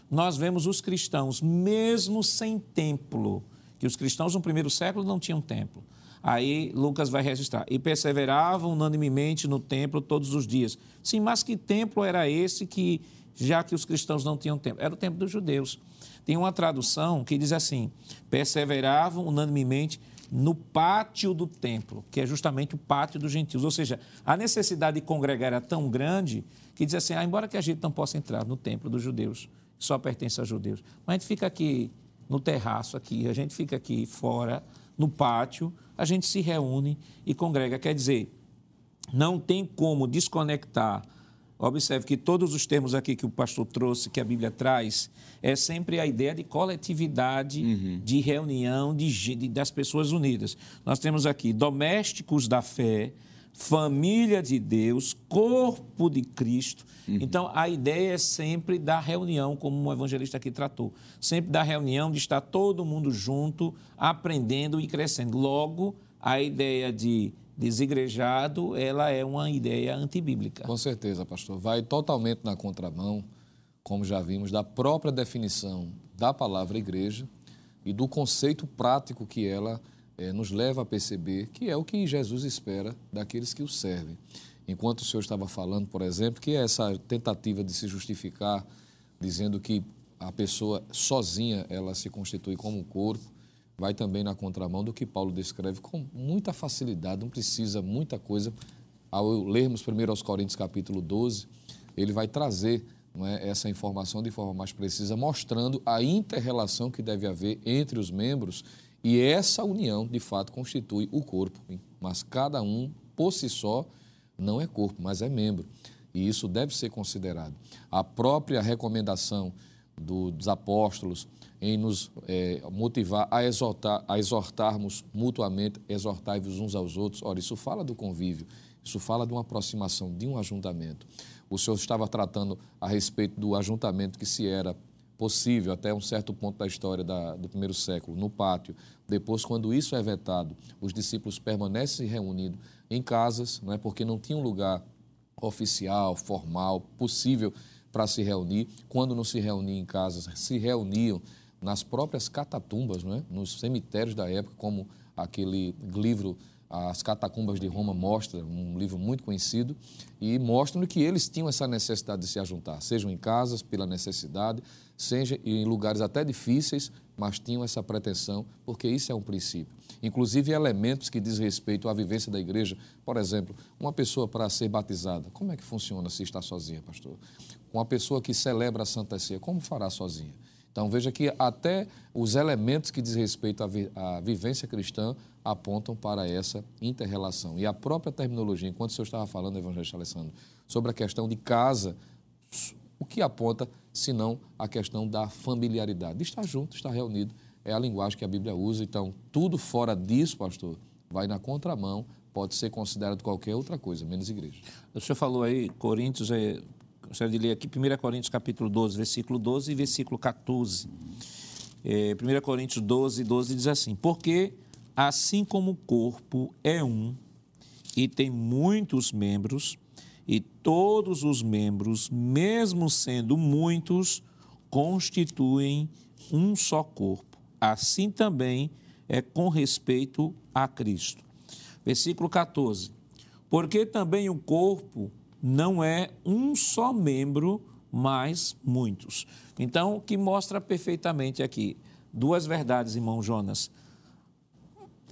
Nós vemos os cristãos, mesmo sem templo, que os cristãos no primeiro século não tinham templo. Aí Lucas vai registrar. E perseveravam unanimemente no templo todos os dias. Sim, mas que templo era esse que, já que os cristãos não tinham templo? Era o templo dos judeus. Tem uma tradução que diz assim: perseveravam unanimemente no pátio do templo, que é justamente o pátio dos gentios. Ou seja, a necessidade de congregar era tão grande que diz assim: ah, embora que a gente não possa entrar no templo dos judeus, só pertence aos judeus, mas a gente fica aqui no terraço, aqui, a gente fica aqui fora, no pátio, a gente se reúne e congrega. Quer dizer, não tem como desconectar. Observe que todos os termos aqui que o pastor trouxe, que a Bíblia traz, é sempre a ideia de coletividade, uhum. de reunião de, de, das pessoas unidas. Nós temos aqui domésticos da fé, família de Deus, corpo de Cristo. Uhum. Então, a ideia é sempre da reunião, como o evangelista aqui tratou. Sempre da reunião, de estar todo mundo junto, aprendendo e crescendo. Logo, a ideia de desigrejado, ela é uma ideia antibíblica. Com certeza, pastor. Vai totalmente na contramão, como já vimos, da própria definição da palavra igreja e do conceito prático que ela é, nos leva a perceber que é o que Jesus espera daqueles que o servem. Enquanto o senhor estava falando, por exemplo, que essa tentativa de se justificar dizendo que a pessoa sozinha ela se constitui como um corpo, vai também na contramão do que Paulo descreve com muita facilidade, não precisa muita coisa. Ao lermos primeiro aos Coríntios capítulo 12, ele vai trazer é, essa informação de forma mais precisa, mostrando a inter-relação que deve haver entre os membros e essa união, de fato, constitui o corpo. Mas cada um, por si só, não é corpo, mas é membro. E isso deve ser considerado. A própria recomendação do, dos apóstolos, em nos é, motivar a, exortar, a exortarmos mutuamente, exortai-vos uns aos outros. Ora, isso fala do convívio, isso fala de uma aproximação, de um ajuntamento. O Senhor estava tratando a respeito do ajuntamento que se era possível até um certo ponto da história da, do primeiro século, no pátio. Depois, quando isso é vetado, os discípulos permanecem reunidos em casas, não é porque não tinha um lugar oficial, formal, possível para se reunir. Quando não se reuniam em casas, se reuniam nas próprias catatumbas, é? nos cemitérios da época, como aquele livro As Catacumbas de Roma mostra, um livro muito conhecido, e mostram que eles tinham essa necessidade de se ajuntar, sejam em casas pela necessidade, seja em lugares até difíceis, mas tinham essa pretensão, porque isso é um princípio. Inclusive elementos que diz respeito à vivência da igreja. Por exemplo, uma pessoa para ser batizada, como é que funciona se está sozinha, pastor? Uma pessoa que celebra a Santa Ceia, como fará sozinha? Então veja que até os elementos que diz respeito à, vi à vivência cristã apontam para essa interrelação. E a própria terminologia, enquanto o senhor estava falando, evangelista Alessandro, sobre a questão de casa, o que aponta senão a questão da familiaridade. De estar junto, estar reunido, é a linguagem que a Bíblia usa. Então, tudo fora disso, pastor, vai na contramão, pode ser considerado qualquer outra coisa, menos igreja. O senhor falou aí, Coríntios, é, gostaria de ler aqui 1 Coríntios capítulo 12, versículo 12 e versículo 14. É, 1 Coríntios 12, 12 diz assim, porque assim como o corpo é um e tem muitos membros, e todos os membros, mesmo sendo muitos, constituem um só corpo. Assim também é com respeito a Cristo. Versículo 14. Porque também o corpo não é um só membro, mas muitos. Então, o que mostra perfeitamente aqui duas verdades, irmão Jonas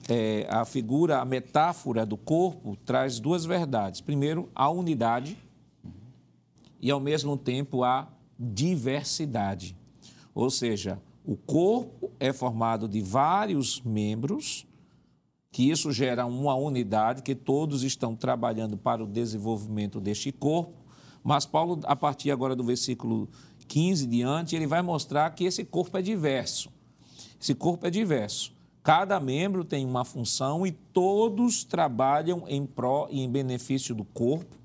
é, a figura, a metáfora do corpo traz duas verdades. Primeiro, a unidade e, ao mesmo tempo, a diversidade. Ou seja, o corpo é formado de vários membros, que isso gera uma unidade, que todos estão trabalhando para o desenvolvimento deste corpo. Mas Paulo, a partir agora do versículo 15 diante, ele vai mostrar que esse corpo é diverso. Esse corpo é diverso. Cada membro tem uma função e todos trabalham em pró e em benefício do corpo.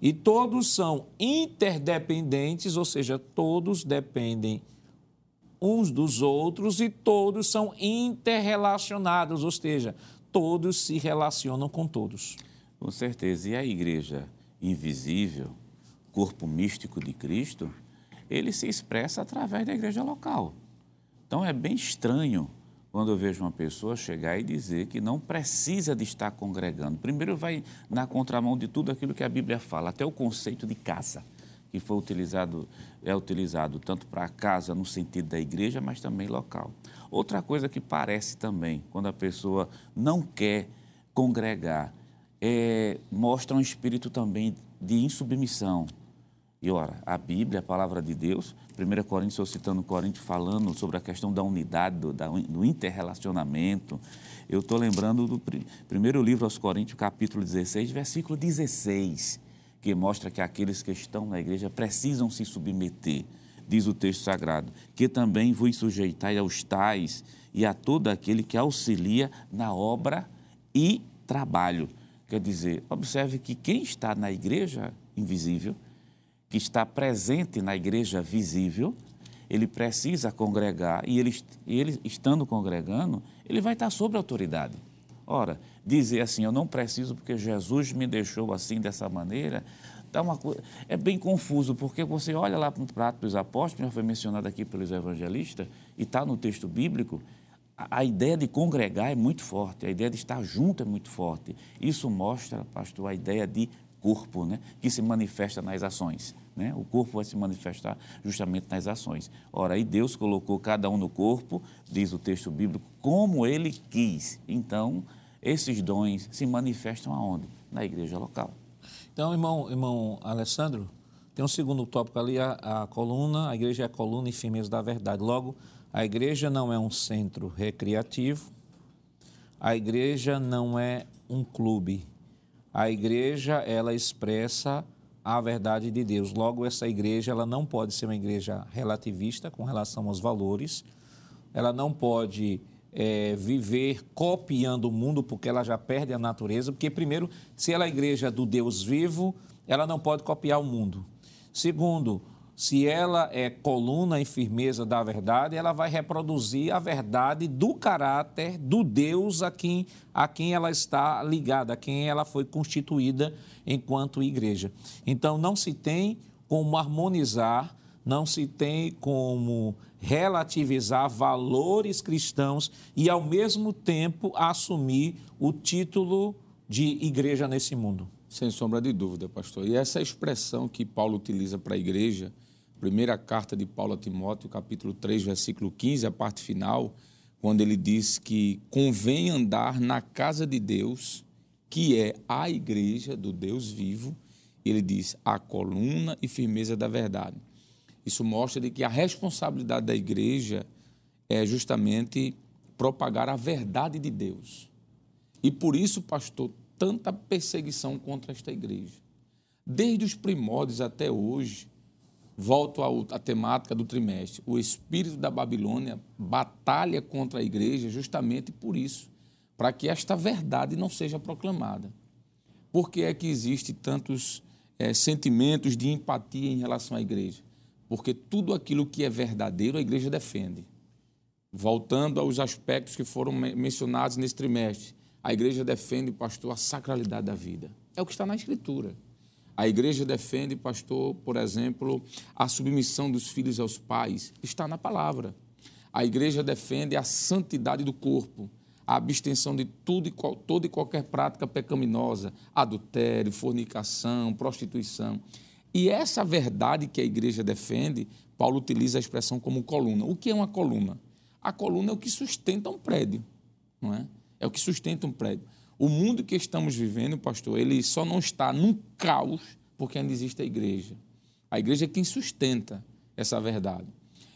E todos são interdependentes, ou seja, todos dependem uns dos outros e todos são interrelacionados, ou seja, todos se relacionam com todos. Com certeza. E a igreja invisível, corpo místico de Cristo, ele se expressa através da igreja local. Então é bem estranho quando eu vejo uma pessoa chegar e dizer que não precisa de estar congregando. Primeiro vai na contramão de tudo aquilo que a Bíblia fala, até o conceito de casa, que foi utilizado, é utilizado tanto para casa no sentido da igreja, mas também local. Outra coisa que parece também, quando a pessoa não quer congregar, é, mostra um espírito também de insubmissão, e ora, a Bíblia, a palavra de Deus, 1 Coríntios, estou citando Coríntios, falando sobre a questão da unidade, do, do interrelacionamento. Eu estou lembrando do primeiro livro aos Coríntios, capítulo 16, versículo 16, que mostra que aqueles que estão na igreja precisam se submeter, diz o texto sagrado, que também vos sujeitai aos tais e a todo aquele que auxilia na obra e trabalho. Quer dizer, observe que quem está na igreja invisível, que está presente na igreja visível, ele precisa congregar e ele, ele estando congregando, ele vai estar sob autoridade. Ora, dizer assim, eu não preciso porque Jesus me deixou assim, dessa maneira, uma, é bem confuso, porque você olha lá para o prato dos apóstolos, já foi mencionado aqui pelos evangelistas, e está no texto bíblico, a, a ideia de congregar é muito forte, a ideia de estar junto é muito forte. Isso mostra, pastor, a ideia de corpo, né, que se manifesta nas ações. Né? O corpo vai se manifestar justamente nas ações. Ora, aí Deus colocou cada um no corpo, diz o texto bíblico, como ele quis. Então, esses dons se manifestam aonde? Na igreja local. Então, irmão, irmão Alessandro, tem um segundo tópico ali, a, a coluna, a igreja é a coluna e firmeza da verdade. Logo, a igreja não é um centro recreativo, a igreja não é um clube. A igreja, ela expressa a verdade de Deus. Logo, essa igreja ela não pode ser uma igreja relativista com relação aos valores, ela não pode é, viver copiando o mundo, porque ela já perde a natureza. Porque, primeiro, se ela é a igreja do Deus vivo, ela não pode copiar o mundo. Segundo, se ela é coluna e firmeza da verdade, ela vai reproduzir a verdade do caráter do Deus a quem, a quem ela está ligada, a quem ela foi constituída enquanto igreja. Então, não se tem como harmonizar, não se tem como relativizar valores cristãos e, ao mesmo tempo, assumir o título de igreja nesse mundo. Sem sombra de dúvida, pastor. E essa expressão que Paulo utiliza para a igreja, primeira carta de Paulo a Timóteo, capítulo 3, versículo 15, a parte final, quando ele diz que convém andar na casa de Deus, que é a igreja do Deus vivo, ele diz a coluna e firmeza da verdade. Isso mostra que a responsabilidade da igreja é justamente propagar a verdade de Deus. E por isso, pastor, tanta perseguição contra esta igreja. Desde os primórdios até hoje, volto à, à temática do trimestre, o espírito da Babilônia batalha contra a igreja justamente por isso, para que esta verdade não seja proclamada. Por que é que existe tantos é, sentimentos de empatia em relação à igreja? Porque tudo aquilo que é verdadeiro a igreja defende. Voltando aos aspectos que foram mencionados nesse trimestre, a igreja defende, pastor, a sacralidade da vida. É o que está na Escritura. A igreja defende, pastor, por exemplo, a submissão dos filhos aos pais. Está na palavra. A igreja defende a santidade do corpo, a abstenção de tudo e toda e qualquer prática pecaminosa, adultério, fornicação, prostituição. E essa verdade que a igreja defende, Paulo utiliza a expressão como coluna. O que é uma coluna? A coluna é o que sustenta um prédio, não é? é o que sustenta um prédio. O mundo que estamos vivendo, pastor, ele só não está num caos porque ainda existe a igreja. A igreja é quem sustenta essa verdade.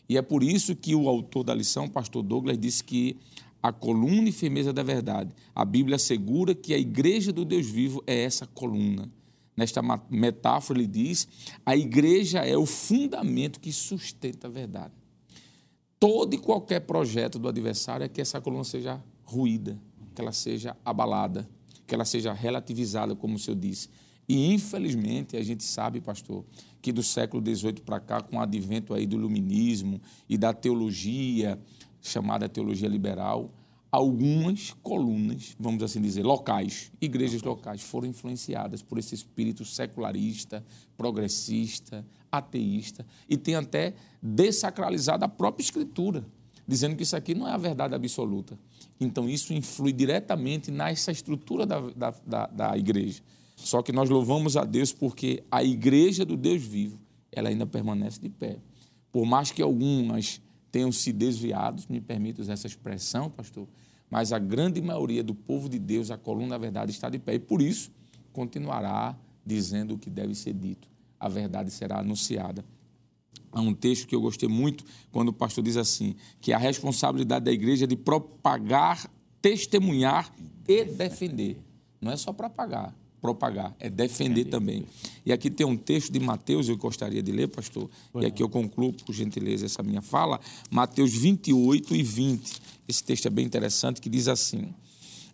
E é por isso que o autor da lição, pastor Douglas, disse que a coluna e firmeza da verdade. A Bíblia assegura que a igreja do Deus vivo é essa coluna. Nesta metáfora, ele diz: a igreja é o fundamento que sustenta a verdade. Todo e qualquer projeto do adversário é que essa coluna seja ruída, que ela seja abalada, que ela seja relativizada, como o senhor disse. E, infelizmente, a gente sabe, pastor, que do século XVIII para cá, com o advento aí do iluminismo e da teologia, chamada teologia liberal, algumas colunas, vamos assim dizer, locais, igrejas locais, foram influenciadas por esse espírito secularista, progressista, ateísta, e tem até desacralizado a própria escritura, dizendo que isso aqui não é a verdade absoluta. Então, isso influi diretamente nessa estrutura da, da, da, da igreja. Só que nós louvamos a Deus porque a igreja do Deus vivo, ela ainda permanece de pé. Por mais que algumas tenham se desviado, me permita usar essa expressão, pastor, mas a grande maioria do povo de Deus, a coluna da verdade, está de pé. E por isso, continuará dizendo o que deve ser dito. A verdade será anunciada. Há um texto que eu gostei muito, quando o pastor diz assim: que a responsabilidade da igreja é de propagar, testemunhar e defender. Não é só propagar, propagar, é defender também. E aqui tem um texto de Mateus, eu gostaria de ler, pastor, e aqui eu concluo, por gentileza, essa minha fala. Mateus 28 e 20. Esse texto é bem interessante, que diz assim: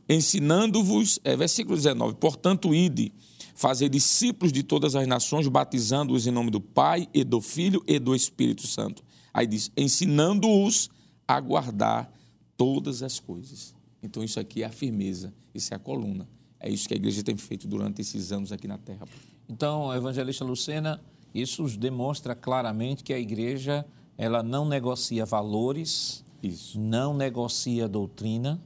Ensinando-vos, é, versículo 19, portanto, ide fazer discípulos de todas as nações, batizando-os em nome do Pai e do Filho e do Espírito Santo. Aí diz: ensinando-os a guardar todas as coisas. Então, isso aqui é a firmeza, isso é a coluna. É isso que a igreja tem feito durante esses anos aqui na terra. Então, evangelista Lucena, isso demonstra claramente que a igreja ela não negocia valores, isso. não negocia doutrina,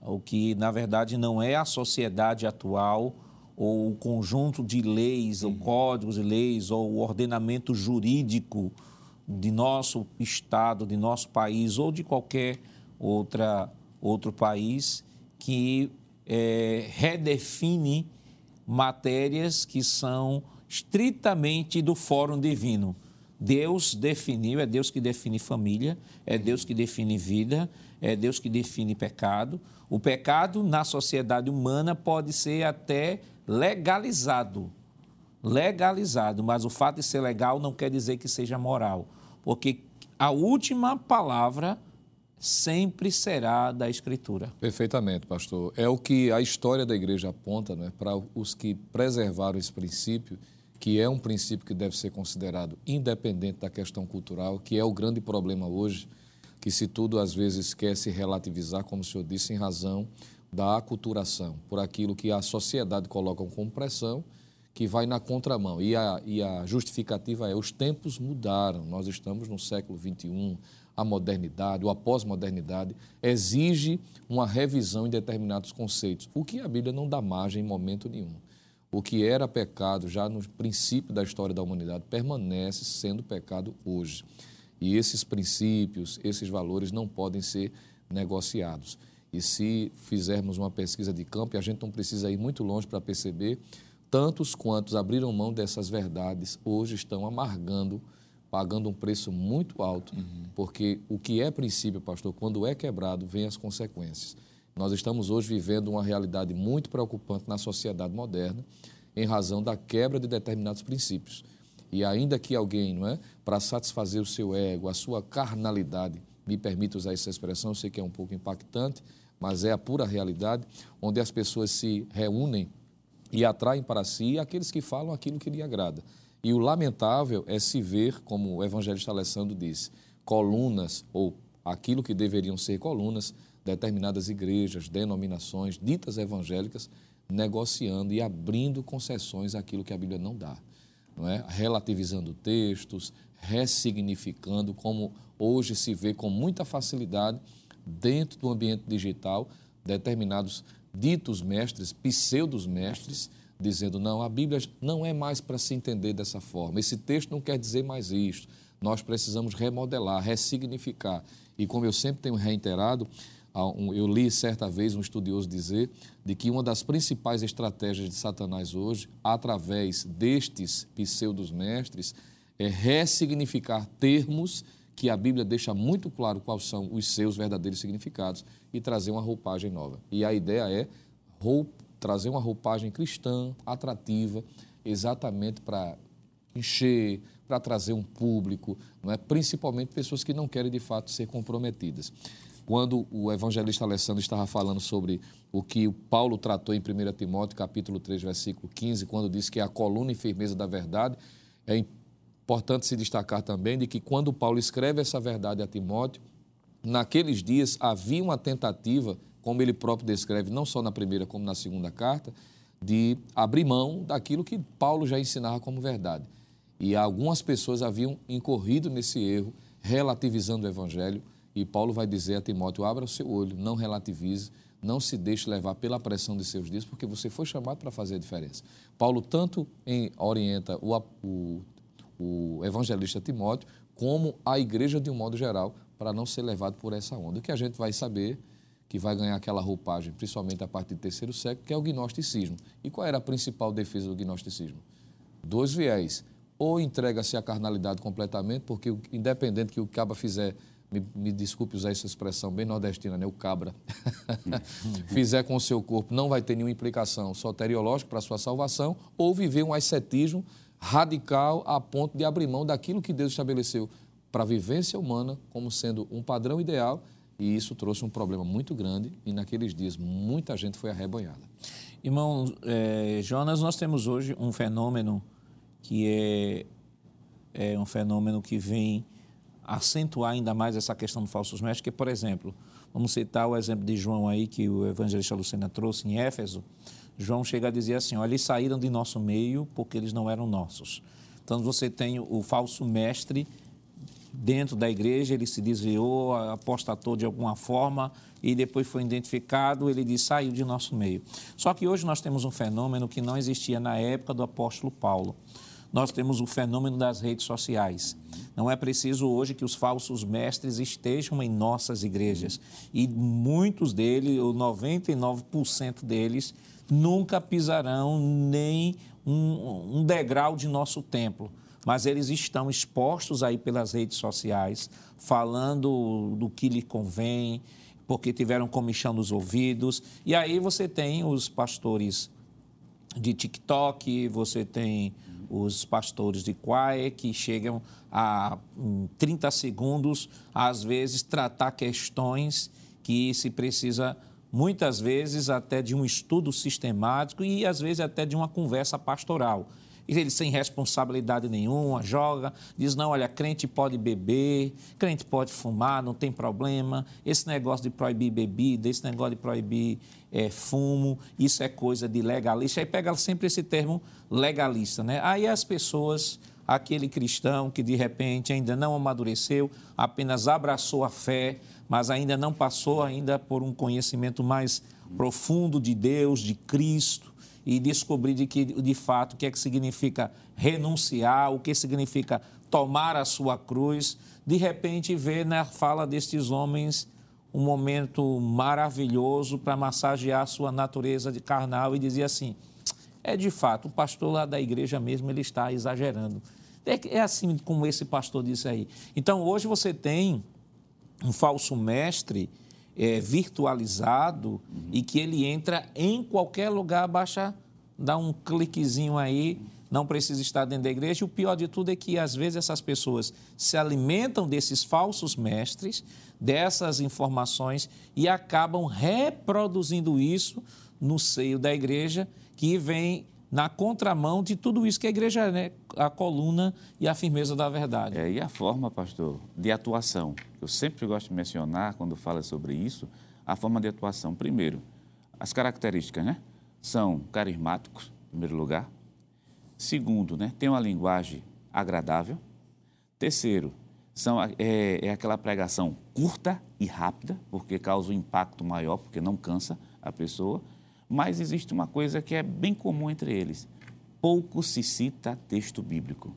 o que na verdade não é a sociedade atual ou o conjunto de leis, ou códigos de leis, ou o ordenamento jurídico de nosso estado, de nosso país ou de qualquer outra, outro país que é, redefine matérias que são estritamente do fórum divino. Deus definiu, é Deus que define família, é Deus que define vida, é Deus que define pecado. O pecado na sociedade humana pode ser até legalizado, legalizado, mas o fato de ser legal não quer dizer que seja moral, porque a última palavra sempre será da Escritura. Perfeitamente, pastor. É o que a história da igreja aponta né, para os que preservaram esse princípio, que é um princípio que deve ser considerado independente da questão cultural, que é o grande problema hoje, que se tudo às vezes quer se relativizar, como o senhor disse, em razão da aculturação, por aquilo que a sociedade coloca como pressão que vai na contramão. E a, e a justificativa é: os tempos mudaram, nós estamos no século XXI, a modernidade, ou a pós-modernidade, exige uma revisão em determinados conceitos, o que a Bíblia não dá margem em momento nenhum. O que era pecado já no princípio da história da humanidade permanece sendo pecado hoje. E esses princípios, esses valores não podem ser negociados. E se fizermos uma pesquisa de campo, e a gente não precisa ir muito longe para perceber, tantos quantos abriram mão dessas verdades hoje estão amargando, pagando um preço muito alto, uhum. porque o que é princípio, pastor, quando é quebrado, vem as consequências. Nós estamos hoje vivendo uma realidade muito preocupante na sociedade moderna, em razão da quebra de determinados princípios. E ainda que alguém, não é, para satisfazer o seu ego, a sua carnalidade, me permita usar essa expressão, eu sei que é um pouco impactante, mas é a pura realidade, onde as pessoas se reúnem e atraem para si aqueles que falam aquilo que lhe agrada. E o lamentável é se ver, como o evangelista Alessandro disse, colunas, ou aquilo que deveriam ser colunas, determinadas igrejas, denominações, ditas evangélicas, negociando e abrindo concessões àquilo que a Bíblia não dá. Não é? Relativizando textos, ressignificando, como hoje se vê com muita facilidade dentro do ambiente digital, determinados ditos mestres, pseudos mestres, dizendo: não, a Bíblia não é mais para se entender dessa forma. Esse texto não quer dizer mais isto. Nós precisamos remodelar, ressignificar. E como eu sempre tenho reiterado, eu li certa vez um estudioso dizer de que uma das principais estratégias de Satanás hoje, através destes pseudos mestres, é ressignificar termos que a Bíblia deixa muito claro quais são os seus verdadeiros significados e trazer uma roupagem nova. E a ideia é trazer uma roupagem cristã, atrativa, exatamente para encher, para trazer um público, não é? principalmente pessoas que não querem de fato ser comprometidas. Quando o evangelista Alessandro estava falando sobre o que Paulo tratou em 1 Timóteo, capítulo 3, versículo 15, quando disse que é a coluna e firmeza da verdade, é Importante se destacar também de que quando Paulo escreve essa verdade a Timóteo, naqueles dias havia uma tentativa, como ele próprio descreve, não só na primeira como na segunda carta, de abrir mão daquilo que Paulo já ensinava como verdade. E algumas pessoas haviam incorrido nesse erro, relativizando o evangelho, e Paulo vai dizer a Timóteo: abra o seu olho, não relativize, não se deixe levar pela pressão de seus dias, porque você foi chamado para fazer a diferença. Paulo tanto em, orienta o, o o evangelista Timóteo, como a igreja de um modo geral, para não ser levado por essa onda. O que a gente vai saber que vai ganhar aquela roupagem, principalmente a partir do terceiro século, que é o gnosticismo. E qual era a principal defesa do gnosticismo? Dois viés. Ou entrega-se à carnalidade completamente, porque independente que o caba fizer, me, me, desculpe usar essa expressão bem nordestina, né? o cabra, (laughs) fizer com o seu corpo, não vai ter nenhuma implicação soteriológica para a sua salvação, ou viver um ascetismo radical a ponto de abrir mão daquilo que Deus estabeleceu para a vivência humana como sendo um padrão ideal e isso trouxe um problema muito grande e naqueles dias muita gente foi arrebanhada. Irmão é, Jonas, nós temos hoje um fenômeno que é, é um fenômeno que vem acentuar ainda mais essa questão dos falsos mestres, que, por exemplo, vamos citar o exemplo de João aí, que o evangelista Lucena trouxe em Éfeso, João chega a dizer assim: olha, eles saíram de nosso meio porque eles não eram nossos. Então você tem o falso mestre dentro da igreja, ele se desviou, apostatou de alguma forma e depois foi identificado, ele diz: saiu de nosso meio. Só que hoje nós temos um fenômeno que não existia na época do apóstolo Paulo. Nós temos o fenômeno das redes sociais. Não é preciso hoje que os falsos mestres estejam em nossas igrejas. E muitos deles, ou 99% deles, nunca pisarão nem um, um degrau de nosso templo mas eles estão expostos aí pelas redes sociais, falando do que lhe convém, porque tiveram comichão nos ouvidos. E aí você tem os pastores de TikTok, você tem os pastores de quae que chegam a em 30 segundos, às vezes, tratar questões que se precisa muitas vezes até de um estudo sistemático e às vezes até de uma conversa pastoral ele sem responsabilidade nenhuma, joga, diz: não, olha, crente pode beber, crente pode fumar, não tem problema. Esse negócio de proibir bebida, esse negócio de proibir é, fumo, isso é coisa de legalista. Aí pega sempre esse termo legalista, né? Aí as pessoas aquele cristão que de repente ainda não amadureceu, apenas abraçou a fé, mas ainda não passou ainda por um conhecimento mais profundo de Deus, de Cristo, e descobrir de que de fato o que é que significa renunciar, o que significa tomar a sua cruz, de repente vê na fala destes homens um momento maravilhoso para massagear a sua natureza de carnal e dizer assim: é de fato, o pastor lá da igreja mesmo ele está exagerando. É, é assim como esse pastor disse aí. Então hoje você tem um falso mestre é, virtualizado uhum. e que ele entra em qualquer lugar, basta dar um cliquezinho aí, não precisa estar dentro da igreja. O pior de tudo é que, às vezes, essas pessoas se alimentam desses falsos mestres, dessas informações e acabam reproduzindo isso no seio da igreja, que vem na contramão de tudo isso que a igreja é, né? a coluna e a firmeza da verdade. É, e a forma, pastor, de atuação. Eu sempre gosto de mencionar, quando fala sobre isso, a forma de atuação. Primeiro, as características, né? São carismáticos, em primeiro lugar. Segundo, né? Tem uma linguagem agradável. Terceiro, são, é, é aquela pregação curta e rápida, porque causa um impacto maior, porque não cansa a pessoa. Mas existe uma coisa que é bem comum entre eles: pouco se cita texto bíblico.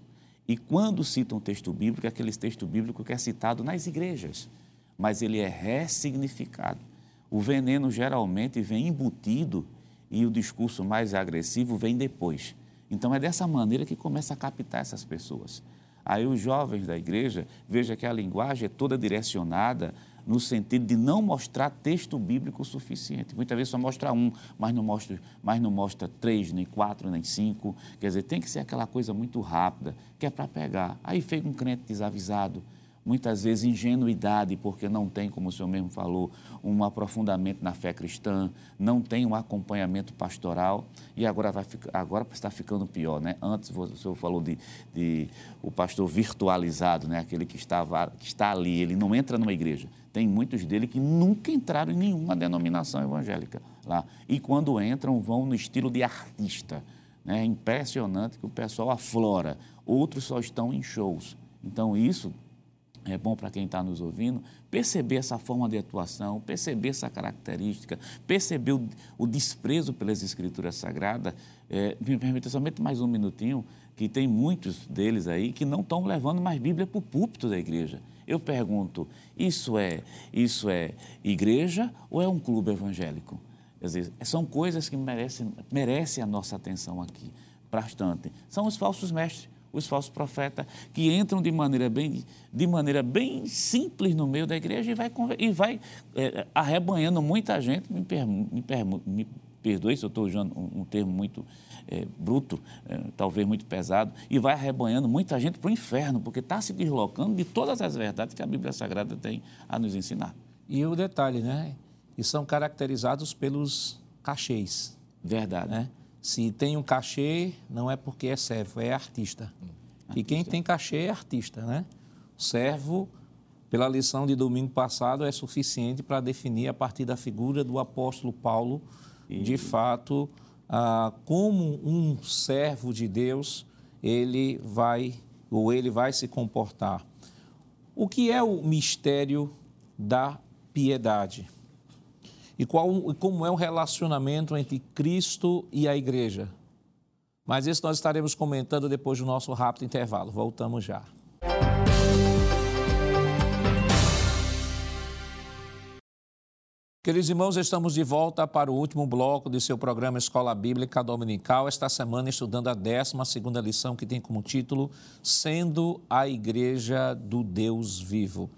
E quando citam texto bíblico, é aquele texto bíblico que é citado nas igrejas, mas ele é ressignificado. O veneno geralmente vem embutido e o discurso mais agressivo vem depois. Então é dessa maneira que começa a captar essas pessoas. Aí os jovens da igreja, veja que a linguagem é toda direcionada no sentido de não mostrar texto bíblico suficiente. Muitas vezes só mostra um, mas não mostra, mas não mostra três, nem quatro, nem cinco. Quer dizer, tem que ser aquela coisa muito rápida, que é para pegar. Aí fica um crente desavisado, muitas vezes ingenuidade, porque não tem, como o senhor mesmo falou, um aprofundamento na fé cristã, não tem um acompanhamento pastoral e agora, vai, agora está ficando pior. Né? Antes o senhor falou de, de o pastor virtualizado, né? aquele que, estava, que está ali, ele não entra numa igreja. Tem muitos dele que nunca entraram em nenhuma denominação evangélica lá. E quando entram, vão no estilo de artista. Né? É impressionante que o pessoal aflora. Outros só estão em shows. Então, isso é bom para quem está nos ouvindo perceber essa forma de atuação, perceber essa característica, perceber o, o desprezo pelas escrituras sagradas. É, me permita somente mais um minutinho, que tem muitos deles aí que não estão levando mais Bíblia para o púlpito da igreja. Eu pergunto, isso é, isso é igreja ou é um clube evangélico? Dizer, são coisas que merecem, merecem a nossa atenção aqui, bastante. São os falsos mestres os falsos profetas, que entram de maneira bem, de maneira bem simples no meio da igreja e vai, e vai é, arrebanhando muita gente. Me, per, me, per, me perdoe se eu estou usando um, um, termo muito é, bruto, é, talvez muito pesado, e vai arrebanhando muita gente para o inferno, porque está se deslocando de todas as verdades que a Bíblia Sagrada tem a nos ensinar. E o detalhe, né? E são caracterizados pelos cachês. Verdade. Né? Se tem um cachê, não é porque é servo, é artista. artista. E quem tem cachê é artista, né? O servo, pela lição de domingo passado, é suficiente para definir a partir da figura do apóstolo Paulo, e... de fato, ah, como um servo de Deus ele vai ou ele vai se comportar. O que é o mistério da piedade? E, qual, como é o relacionamento entre Cristo e a igreja. Mas isso nós estaremos comentando depois do nosso rápido intervalo. Voltamos já. Queridos irmãos, estamos de volta para o último bloco de seu programa Escola Bíblica Dominical, esta semana estudando a 12 lição que tem como título Sendo a Igreja do Deus Vivo.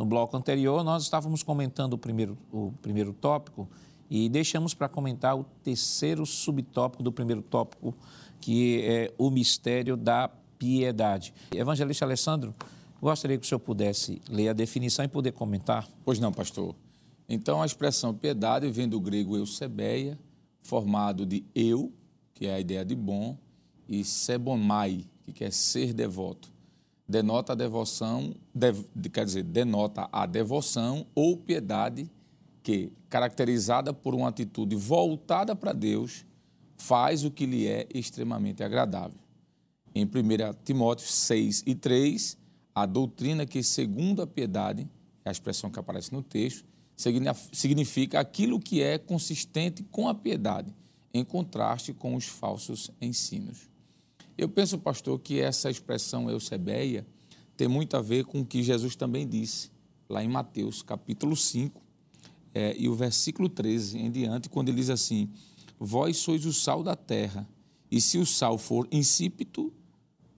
No bloco anterior, nós estávamos comentando o primeiro, o primeiro tópico e deixamos para comentar o terceiro subtópico do primeiro tópico, que é o mistério da piedade. Evangelista Alessandro, gostaria que o senhor pudesse ler a definição e poder comentar. Pois não, pastor. Então, a expressão piedade vem do grego eusebeia, formado de eu, que é a ideia de bom, e sebomai, que quer ser devoto. Denota a devoção, quer dizer, denota a devoção ou piedade que, caracterizada por uma atitude voltada para Deus, faz o que lhe é extremamente agradável. Em 1 Timóteo 6 e 3, a doutrina que, segundo a piedade, é a expressão que aparece no texto, significa aquilo que é consistente com a piedade, em contraste com os falsos ensinos. Eu penso, pastor, que essa expressão eusebeia tem muito a ver com o que Jesus também disse, lá em Mateus, capítulo 5, é, e o versículo 13 em diante, quando ele diz assim: Vós sois o sal da terra, e se o sal for insípido,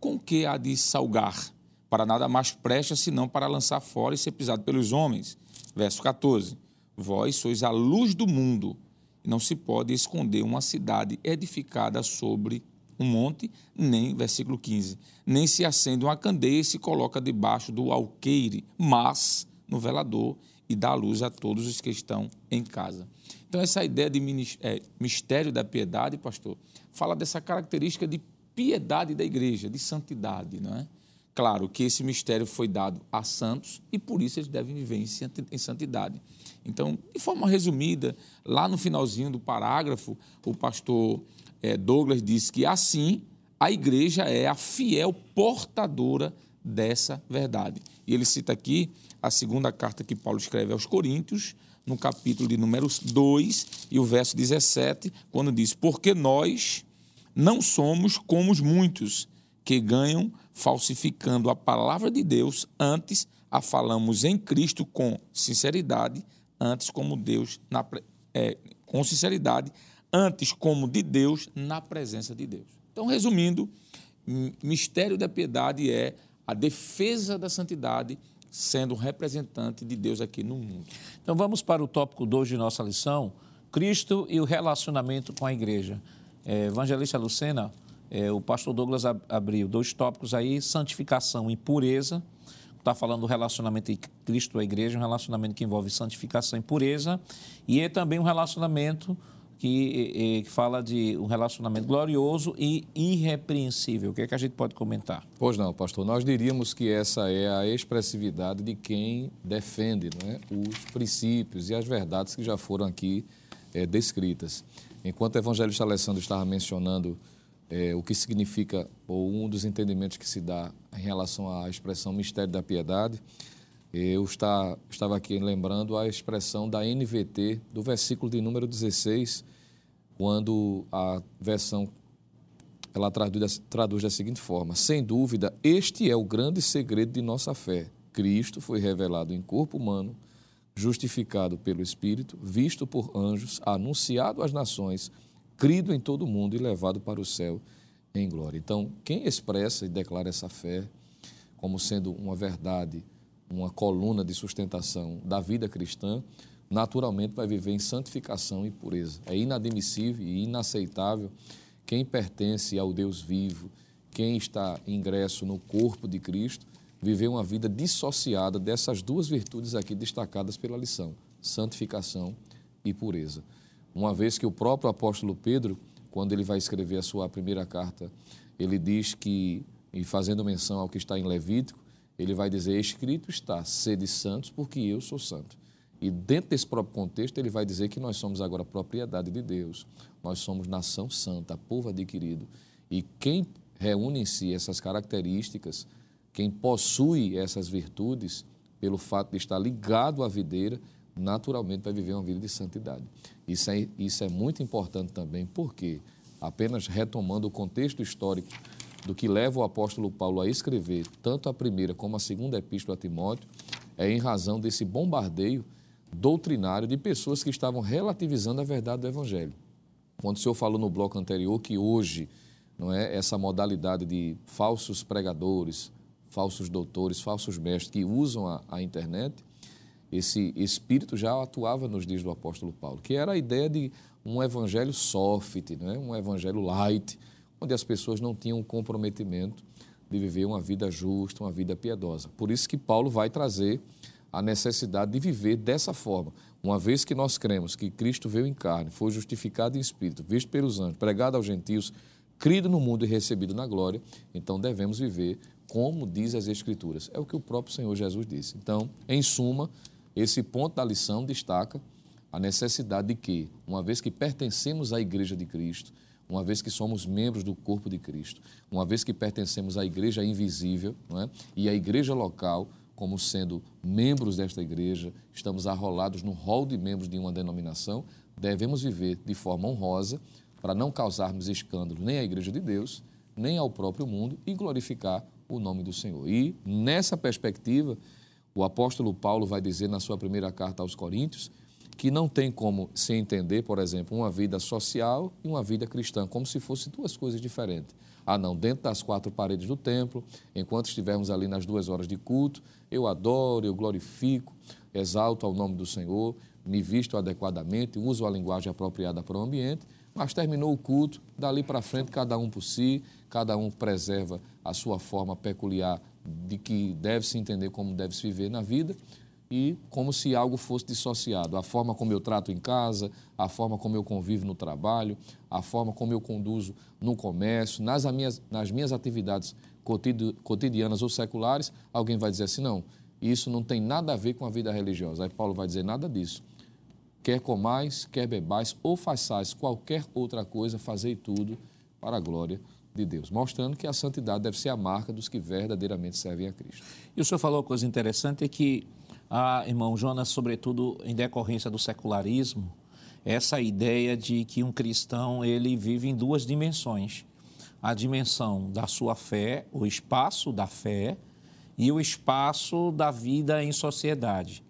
com que há de salgar? Para nada mais presta senão para lançar fora e ser pisado pelos homens. Verso 14: Vós sois a luz do mundo, e não se pode esconder uma cidade edificada sobre um monte, nem, versículo 15, nem se acende uma candeia e se coloca debaixo do alqueire, mas no velador e dá luz a todos os que estão em casa. Então, essa ideia de é, mistério da piedade, pastor, fala dessa característica de piedade da igreja, de santidade, não é? Claro que esse mistério foi dado a santos e por isso eles devem viver em santidade. Então, de forma resumida, lá no finalzinho do parágrafo, o pastor é, Douglas diz que assim a igreja é a fiel portadora dessa verdade. E ele cita aqui a segunda carta que Paulo escreve aos Coríntios, no capítulo de número 2 e o verso 17, quando diz: Porque nós não somos como os muitos que ganham falsificando a palavra de Deus, antes a falamos em Cristo com sinceridade, antes como Deus na, é, com sinceridade, antes como de Deus na presença de Deus. Então, resumindo, mistério da piedade é a defesa da santidade sendo representante de Deus aqui no mundo. Então vamos para o tópico 2 de nossa lição, Cristo e o relacionamento com a igreja. É, Evangelista Lucena, é, o pastor Douglas abriu dois tópicos aí, santificação e pureza. Está falando do relacionamento entre Cristo e a igreja, um relacionamento que envolve santificação e pureza, e é também um relacionamento que, que, fala de um relacionamento glorioso e irrepreensível. O que é que a gente pode comentar? Pois não, pastor. Nós diríamos que essa é a expressividade de quem defende é, os princípios e as verdades que já foram aqui é, descritas. Enquanto o evangelista Alessandro estava mencionando é, o que significa, ou um dos entendimentos que se dá em relação à expressão mistério da piedade, eu está, estava aqui lembrando a expressão da NVT, do versículo de número 16, quando a versão ela traduz, traduz da seguinte forma: Sem dúvida, este é o grande segredo de nossa fé. Cristo foi revelado em corpo humano, justificado pelo Espírito, visto por anjos, anunciado às nações, crido em todo o mundo e levado para o céu em glória. Então, quem expressa e declara essa fé como sendo uma verdade, uma coluna de sustentação da vida cristã, naturalmente vai viver em santificação e pureza. É inadmissível e inaceitável quem pertence ao Deus vivo, quem está ingresso no corpo de Cristo, viver uma vida dissociada dessas duas virtudes aqui destacadas pela lição: santificação e pureza. Uma vez que o próprio apóstolo Pedro, quando ele vai escrever a sua primeira carta, ele diz que, e fazendo menção ao que está em Levítico, ele vai dizer: Escrito está, sede santos, porque eu sou santo. E dentro desse próprio contexto, ele vai dizer que nós somos agora propriedade de Deus, nós somos nação santa, povo adquirido. E quem reúne em si essas características, quem possui essas virtudes, pelo fato de estar ligado à videira, naturalmente vai viver uma vida de santidade. Isso é, isso é muito importante também, porque, apenas retomando o contexto histórico do que leva o apóstolo Paulo a escrever tanto a primeira como a segunda epístola a Timóteo, é em razão desse bombardeio doutrinário de pessoas que estavam relativizando a verdade do Evangelho. Quando o senhor falou no bloco anterior que hoje não é essa modalidade de falsos pregadores, falsos doutores, falsos mestres que usam a, a internet, esse espírito já atuava nos dias do apóstolo Paulo, que era a ideia de um evangelho soft, não é? um evangelho light, onde as pessoas não tinham o comprometimento de viver uma vida justa, uma vida piedosa. Por isso que Paulo vai trazer a necessidade de viver dessa forma. Uma vez que nós cremos que Cristo veio em carne, foi justificado em espírito, visto pelos anjos, pregado aos gentios, crido no mundo e recebido na glória, então devemos viver como diz as Escrituras. É o que o próprio Senhor Jesus disse. Então, em suma, esse ponto da lição destaca a necessidade de que, uma vez que pertencemos à Igreja de Cristo, uma vez que somos membros do corpo de Cristo, uma vez que pertencemos à igreja invisível é? e à igreja local, como sendo membros desta igreja, estamos arrolados no rol de membros de uma denominação, devemos viver de forma honrosa para não causarmos escândalo nem à igreja de Deus, nem ao próprio mundo e glorificar o nome do Senhor. E nessa perspectiva, o apóstolo Paulo vai dizer na sua primeira carta aos Coríntios que não tem como se entender, por exemplo, uma vida social e uma vida cristã, como se fossem duas coisas diferentes. Ah, não, dentro das quatro paredes do templo, enquanto estivermos ali nas duas horas de culto, eu adoro, eu glorifico, exalto ao nome do Senhor, me visto adequadamente, uso a linguagem apropriada para o ambiente, mas terminou o culto, dali para frente, cada um por si, cada um preserva a sua forma peculiar de que deve se entender como deve se viver na vida e como se algo fosse dissociado. A forma como eu trato em casa, a forma como eu convivo no trabalho, a forma como eu conduzo no comércio, nas minhas, nas minhas atividades cotidianas ou seculares, alguém vai dizer assim: não, isso não tem nada a ver com a vida religiosa. Aí Paulo vai dizer: nada disso. Quer comais, quer bebais ou façais qualquer outra coisa, fazei tudo para a glória de Deus, mostrando que a santidade deve ser a marca dos que verdadeiramente servem a Cristo. E o senhor falou uma coisa interessante, é que ah, irmão Jonas, sobretudo em decorrência do secularismo, essa ideia de que um cristão ele vive em duas dimensões. A dimensão da sua fé, o espaço da fé e o espaço da vida em sociedade.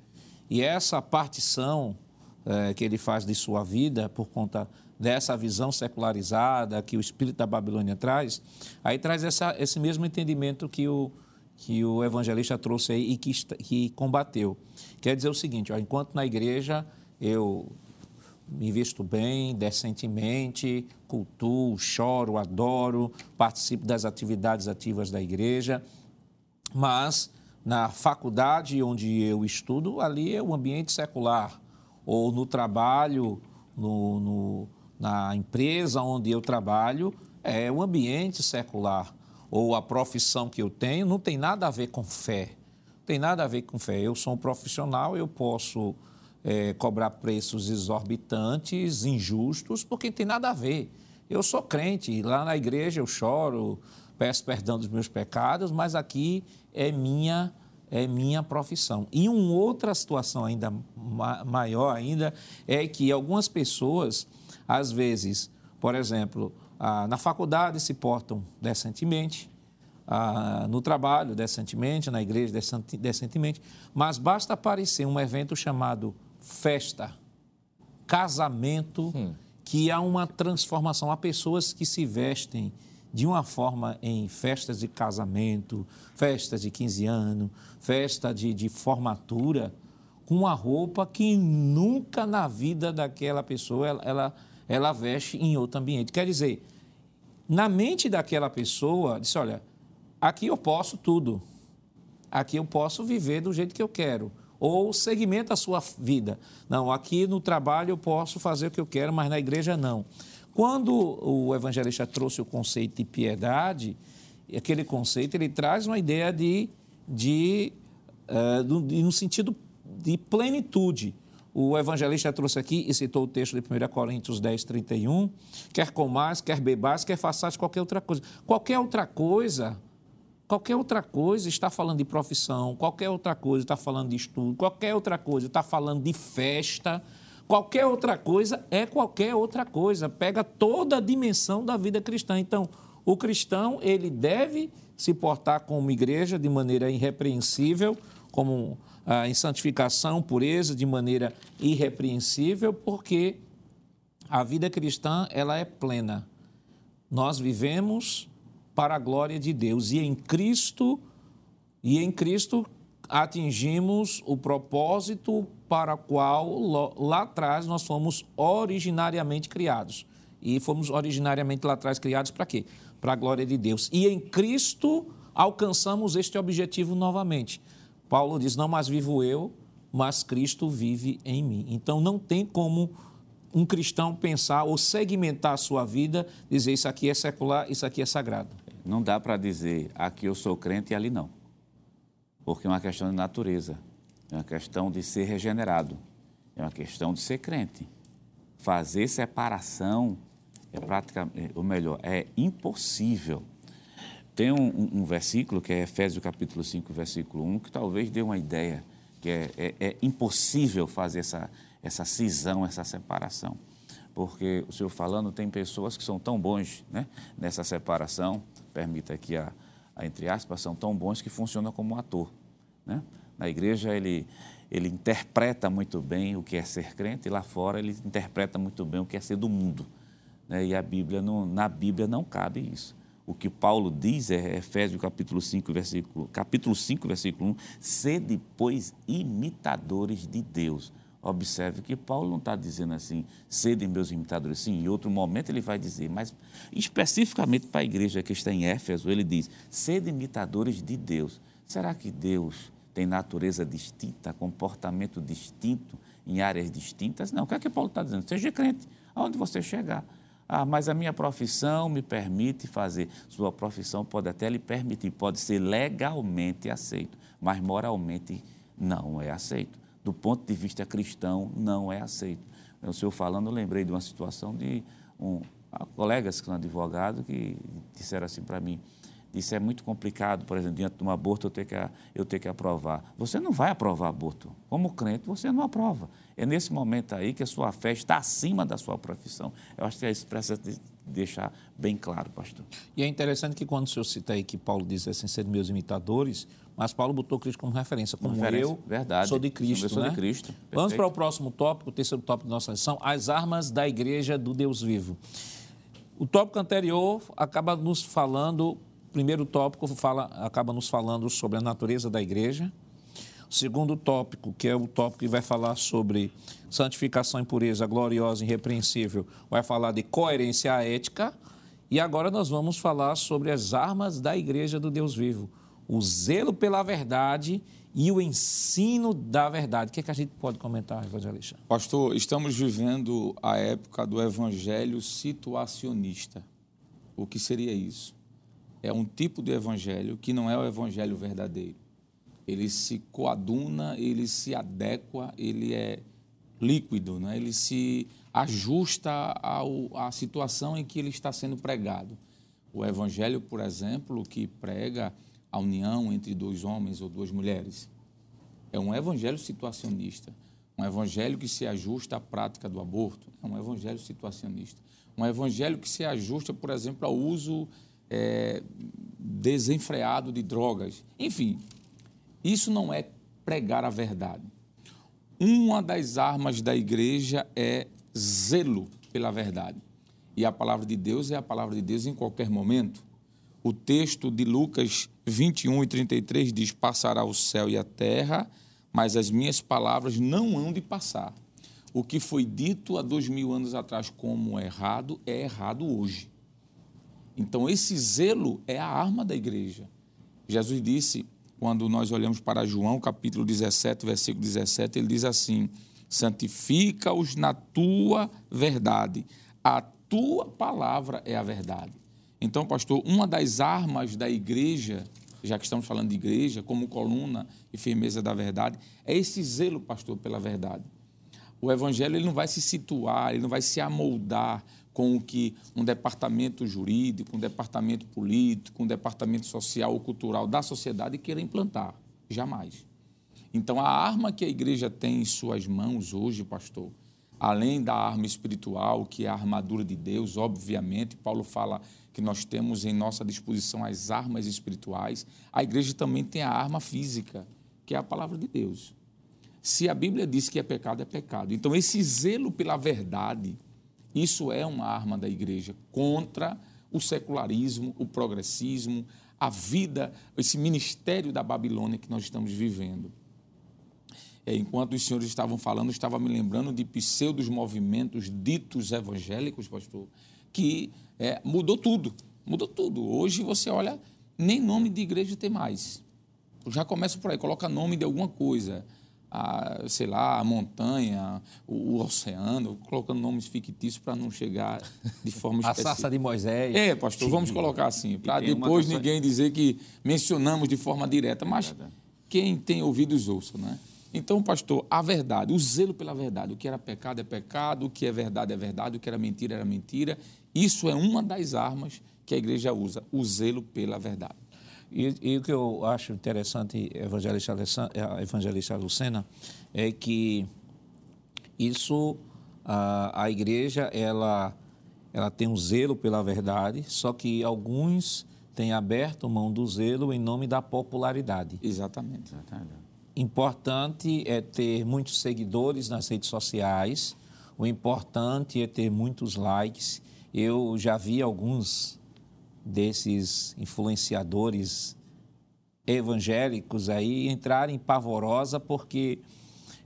E essa partição é, que ele faz de sua vida por conta dessa visão secularizada que o espírito da Babilônia traz, aí traz essa, esse mesmo entendimento que o, que o evangelista trouxe aí e que, que combateu. Quer dizer o seguinte, ó, enquanto na igreja eu me visto bem, decentemente, cultuo, choro, adoro, participo das atividades ativas da igreja, mas na faculdade onde eu estudo, ali é o ambiente secular, ou no trabalho, no, no, na empresa onde eu trabalho, é o ambiente secular ou a profissão que eu tenho não tem nada a ver com fé. Não tem nada a ver com fé. Eu sou um profissional, eu posso é, cobrar preços exorbitantes, injustos, porque não tem nada a ver. Eu sou crente, lá na igreja eu choro, peço perdão dos meus pecados, mas aqui é minha é minha profissão. E uma outra situação ainda maior ainda é que algumas pessoas, às vezes, por exemplo, ah, na faculdade se portam decentemente, ah, no trabalho decentemente, na igreja decentemente, mas basta aparecer um evento chamado festa, casamento, hum. que há uma transformação. Há pessoas que se vestem de uma forma em festas de casamento, festas de 15 anos, festa de, de formatura, com uma roupa que nunca na vida daquela pessoa ela, ela, ela veste em outro ambiente. Quer dizer, na mente daquela pessoa, disse: olha, aqui eu posso tudo, aqui eu posso viver do jeito que eu quero. Ou segmenta a sua vida. Não, aqui no trabalho eu posso fazer o que eu quero, mas na igreja não. Quando o evangelista trouxe o conceito de piedade, aquele conceito ele traz uma ideia de, de, uh, de, no sentido de plenitude. O evangelista trouxe aqui e citou o texto de 1 Coríntios 10, 31. Quer comais, quer bebais, quer façais qualquer outra coisa. Qualquer outra coisa, qualquer outra coisa está falando de profissão, qualquer outra coisa está falando de estudo, qualquer outra coisa está falando de festa, qualquer outra coisa é qualquer outra coisa. Pega toda a dimensão da vida cristã. Então, o cristão, ele deve se portar como igreja de maneira irrepreensível, como ah, em santificação, pureza, de maneira irrepreensível, porque a vida cristã ela é plena. Nós vivemos para a glória de Deus e em Cristo e em Cristo atingimos o propósito para o qual lá atrás nós fomos originariamente criados. E fomos originariamente lá atrás criados para quê? Para a glória de Deus. E em Cristo alcançamos este objetivo novamente. Paulo diz: Não mais vivo eu, mas Cristo vive em mim. Então não tem como um cristão pensar ou segmentar a sua vida, dizer isso aqui é secular, isso aqui é sagrado. Não dá para dizer aqui eu sou crente e ali não. Porque é uma questão de natureza, é uma questão de ser regenerado, é uma questão de ser crente. Fazer separação é praticamente, ou melhor, é impossível. Tem um, um, versículo, que é Efésios capítulo 5, versículo 1, que talvez dê uma ideia, que é, é, é impossível fazer essa, essa cisão, essa separação. Porque o senhor falando, tem pessoas que são tão bons né, nessa separação, permita aqui a, a, entre aspas, são tão bons que funcionam como ator. Né? Na igreja ele, ele interpreta muito bem o que é ser crente, e lá fora ele interpreta muito bem o que é ser do mundo. Né? E a Bíblia não, na Bíblia não cabe isso. O que Paulo diz é Efésios capítulo 5, versículo, capítulo 5, versículo 1, sede, pois, imitadores de Deus Observe que Paulo não está dizendo assim, sede meus imitadores. Sim, em outro momento ele vai dizer, mas especificamente para a igreja que está em Éfeso, ele diz, sede imitadores de Deus. Será que Deus tem natureza distinta, comportamento distinto em áreas distintas? Não. O que é que Paulo está dizendo? Seja crente, aonde você chegar. Ah, mas a minha profissão me permite fazer. Sua profissão pode até lhe permitir, pode ser legalmente aceito, mas moralmente não é aceito do ponto de vista cristão, não é aceito. O senhor falando, eu lembrei de uma situação de um, colegas que são advogados que disseram assim para mim, disse, é muito complicado, por exemplo, diante de um aborto eu ter, que, eu ter que aprovar. Você não vai aprovar aborto. Como crente, você não aprova. É nesse momento aí que a sua fé está acima da sua profissão. Eu acho que é isso precisa deixar bem claro, pastor. E é interessante que quando o senhor cita aí que Paulo diz assim, ser meus imitadores, mas Paulo botou Cristo como referência, como referência, eu verdade. sou de Cristo. Eu sou né? de Cristo. Perfeito. Vamos para o próximo tópico, o terceiro tópico da nossa lição, as armas da igreja do Deus vivo. O tópico anterior acaba nos falando, o primeiro tópico fala, acaba nos falando sobre a natureza da igreja. Segundo tópico, que é o tópico que vai falar sobre santificação e pureza gloriosa e irrepreensível, vai falar de coerência ética. E agora nós vamos falar sobre as armas da igreja do Deus vivo o zelo pela verdade e o ensino da verdade. O que, é que a gente pode comentar, evangelista? Pastor, estamos vivendo a época do evangelho situacionista. O que seria isso? É um tipo de evangelho que não é o evangelho verdadeiro. Ele se coaduna, ele se adequa, ele é líquido, né? ele se ajusta ao, à situação em que ele está sendo pregado. O evangelho, por exemplo, que prega a união entre dois homens ou duas mulheres. É um evangelho situacionista, um evangelho que se ajusta à prática do aborto, é um evangelho situacionista. Um evangelho que se ajusta, por exemplo, ao uso é, desenfreado de drogas. Enfim, isso não é pregar a verdade. Uma das armas da igreja é zelo pela verdade. E a palavra de Deus é a palavra de Deus em qualquer momento. O texto de Lucas 21 e 33 diz: Passará o céu e a terra, mas as minhas palavras não hão de passar. O que foi dito há dois mil anos atrás como errado, é errado hoje. Então, esse zelo é a arma da igreja. Jesus disse, quando nós olhamos para João, capítulo 17, versículo 17, ele diz assim: Santifica-os na tua verdade, a tua palavra é a verdade. Então, pastor, uma das armas da igreja, já que estamos falando de igreja, como coluna e firmeza da verdade, é esse zelo, pastor, pela verdade. O evangelho ele não vai se situar, ele não vai se amoldar com o que um departamento jurídico, um departamento político, um departamento social ou cultural da sociedade queira implantar. Jamais. Então, a arma que a igreja tem em suas mãos hoje, pastor, além da arma espiritual, que é a armadura de Deus, obviamente, Paulo fala que nós temos em nossa disposição as armas espirituais, a igreja também tem a arma física, que é a palavra de Deus. Se a Bíblia diz que é pecado, é pecado. Então, esse zelo pela verdade, isso é uma arma da igreja contra o secularismo, o progressismo, a vida, esse ministério da Babilônia que nós estamos vivendo. É, enquanto os senhores estavam falando, eu estava me lembrando de pseudos movimentos ditos evangélicos, pastor, que é, mudou tudo. Mudou tudo. Hoje você olha, nem nome de igreja tem mais. Já começa por aí, coloca nome de alguma coisa. A, sei lá, a montanha, o, o oceano, colocando nomes fictícios para não chegar de forma (laughs) específica. A sarça de Moisés. É, pastor, vamos colocar assim, para depois ninguém dizer que mencionamos de forma direta, mas quem tem ouvidos ouça, né? Então, pastor, a verdade, o zelo pela verdade, o que era pecado é pecado, o que é verdade é verdade, o que era mentira era mentira. Isso é uma das armas que a igreja usa, o zelo pela verdade. E, e o que eu acho interessante, evangelista, eh, evangelista Lucena, é que isso, a, a igreja, ela, ela tem um zelo pela verdade, só que alguns têm aberto mão do zelo em nome da popularidade. Exatamente. Importante é ter muitos seguidores nas redes sociais, o importante é ter muitos likes. Eu já vi alguns desses influenciadores evangélicos aí entrarem pavorosa porque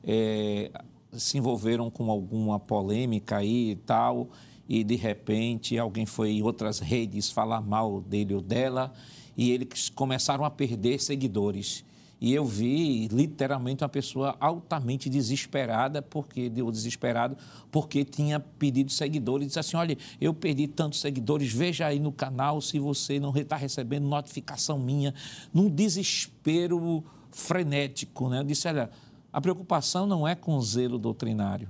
é, se envolveram com alguma polêmica aí e tal, e de repente alguém foi em outras redes falar mal dele ou dela, e eles começaram a perder seguidores. E eu vi literalmente uma pessoa altamente desesperada, porque deu desesperado, porque tinha pedido seguidores. Disse assim: olha, eu perdi tantos seguidores, veja aí no canal se você não está recebendo notificação minha, num desespero frenético. Né? Eu disse: olha, a preocupação não é com zelo doutrinário.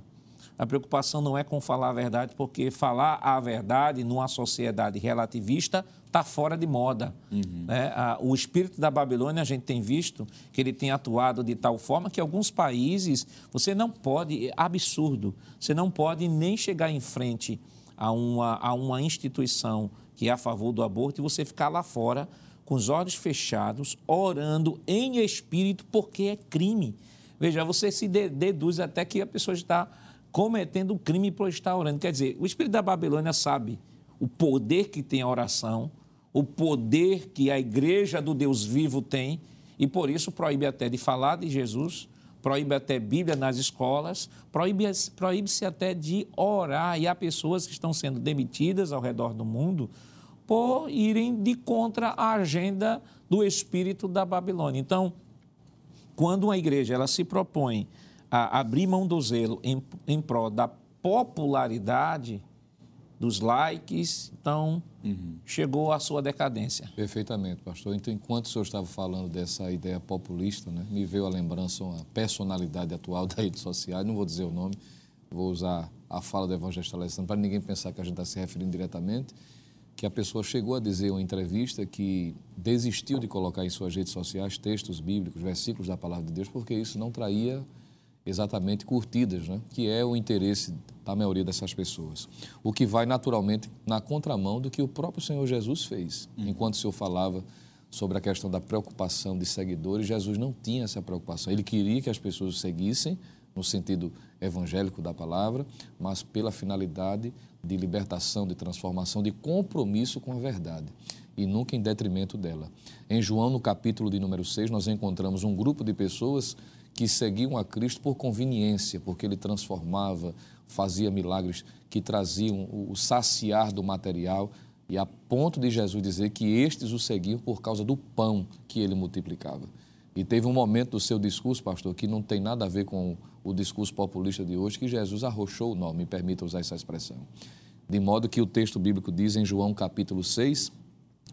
A preocupação não é com falar a verdade, porque falar a verdade numa sociedade relativista está fora de moda. Uhum. Né? O espírito da Babilônia, a gente tem visto que ele tem atuado de tal forma que alguns países você não pode, é absurdo, você não pode nem chegar em frente a uma, a uma instituição que é a favor do aborto e você ficar lá fora com os olhos fechados, orando em espírito, porque é crime. Veja, você se deduz até que a pessoa está cometendo um crime por estar orando. Quer dizer, o espírito da Babilônia sabe o poder que tem a oração, o poder que a igreja do Deus vivo tem, e por isso proíbe até de falar de Jesus, proíbe até Bíblia nas escolas, proíbe-se proíbe até de orar. E há pessoas que estão sendo demitidas ao redor do mundo por irem de contra a agenda do espírito da Babilônia. Então, quando uma igreja ela se propõe a abrir mão do zelo em, em prol da popularidade, dos likes, então uhum. chegou a sua decadência. Perfeitamente, pastor. Então, enquanto o senhor estava falando dessa ideia populista, né, me veio a lembrança, uma personalidade atual da rede social, não vou dizer o nome, vou usar a fala do evangelista Alessandro para ninguém pensar que a gente está se referindo diretamente, que a pessoa chegou a dizer em uma entrevista que desistiu de colocar em suas redes sociais textos bíblicos, versículos da palavra de Deus, porque isso não traía exatamente curtidas, né? que é o interesse da maioria dessas pessoas. O que vai naturalmente na contramão do que o próprio Senhor Jesus fez. Uhum. Enquanto o Senhor falava sobre a questão da preocupação de seguidores, Jesus não tinha essa preocupação. Ele queria que as pessoas seguissem, no sentido evangélico da palavra, mas pela finalidade de libertação, de transformação, de compromisso com a verdade e nunca em detrimento dela. Em João, no capítulo de número 6, nós encontramos um grupo de pessoas que seguiam a Cristo por conveniência, porque ele transformava, fazia milagres que traziam o saciar do material, e a ponto de Jesus dizer que estes o seguiam por causa do pão que ele multiplicava. E teve um momento do seu discurso, pastor, que não tem nada a ver com o discurso populista de hoje, que Jesus arrochou o nome, me permita usar essa expressão. De modo que o texto bíblico diz em João capítulo 6,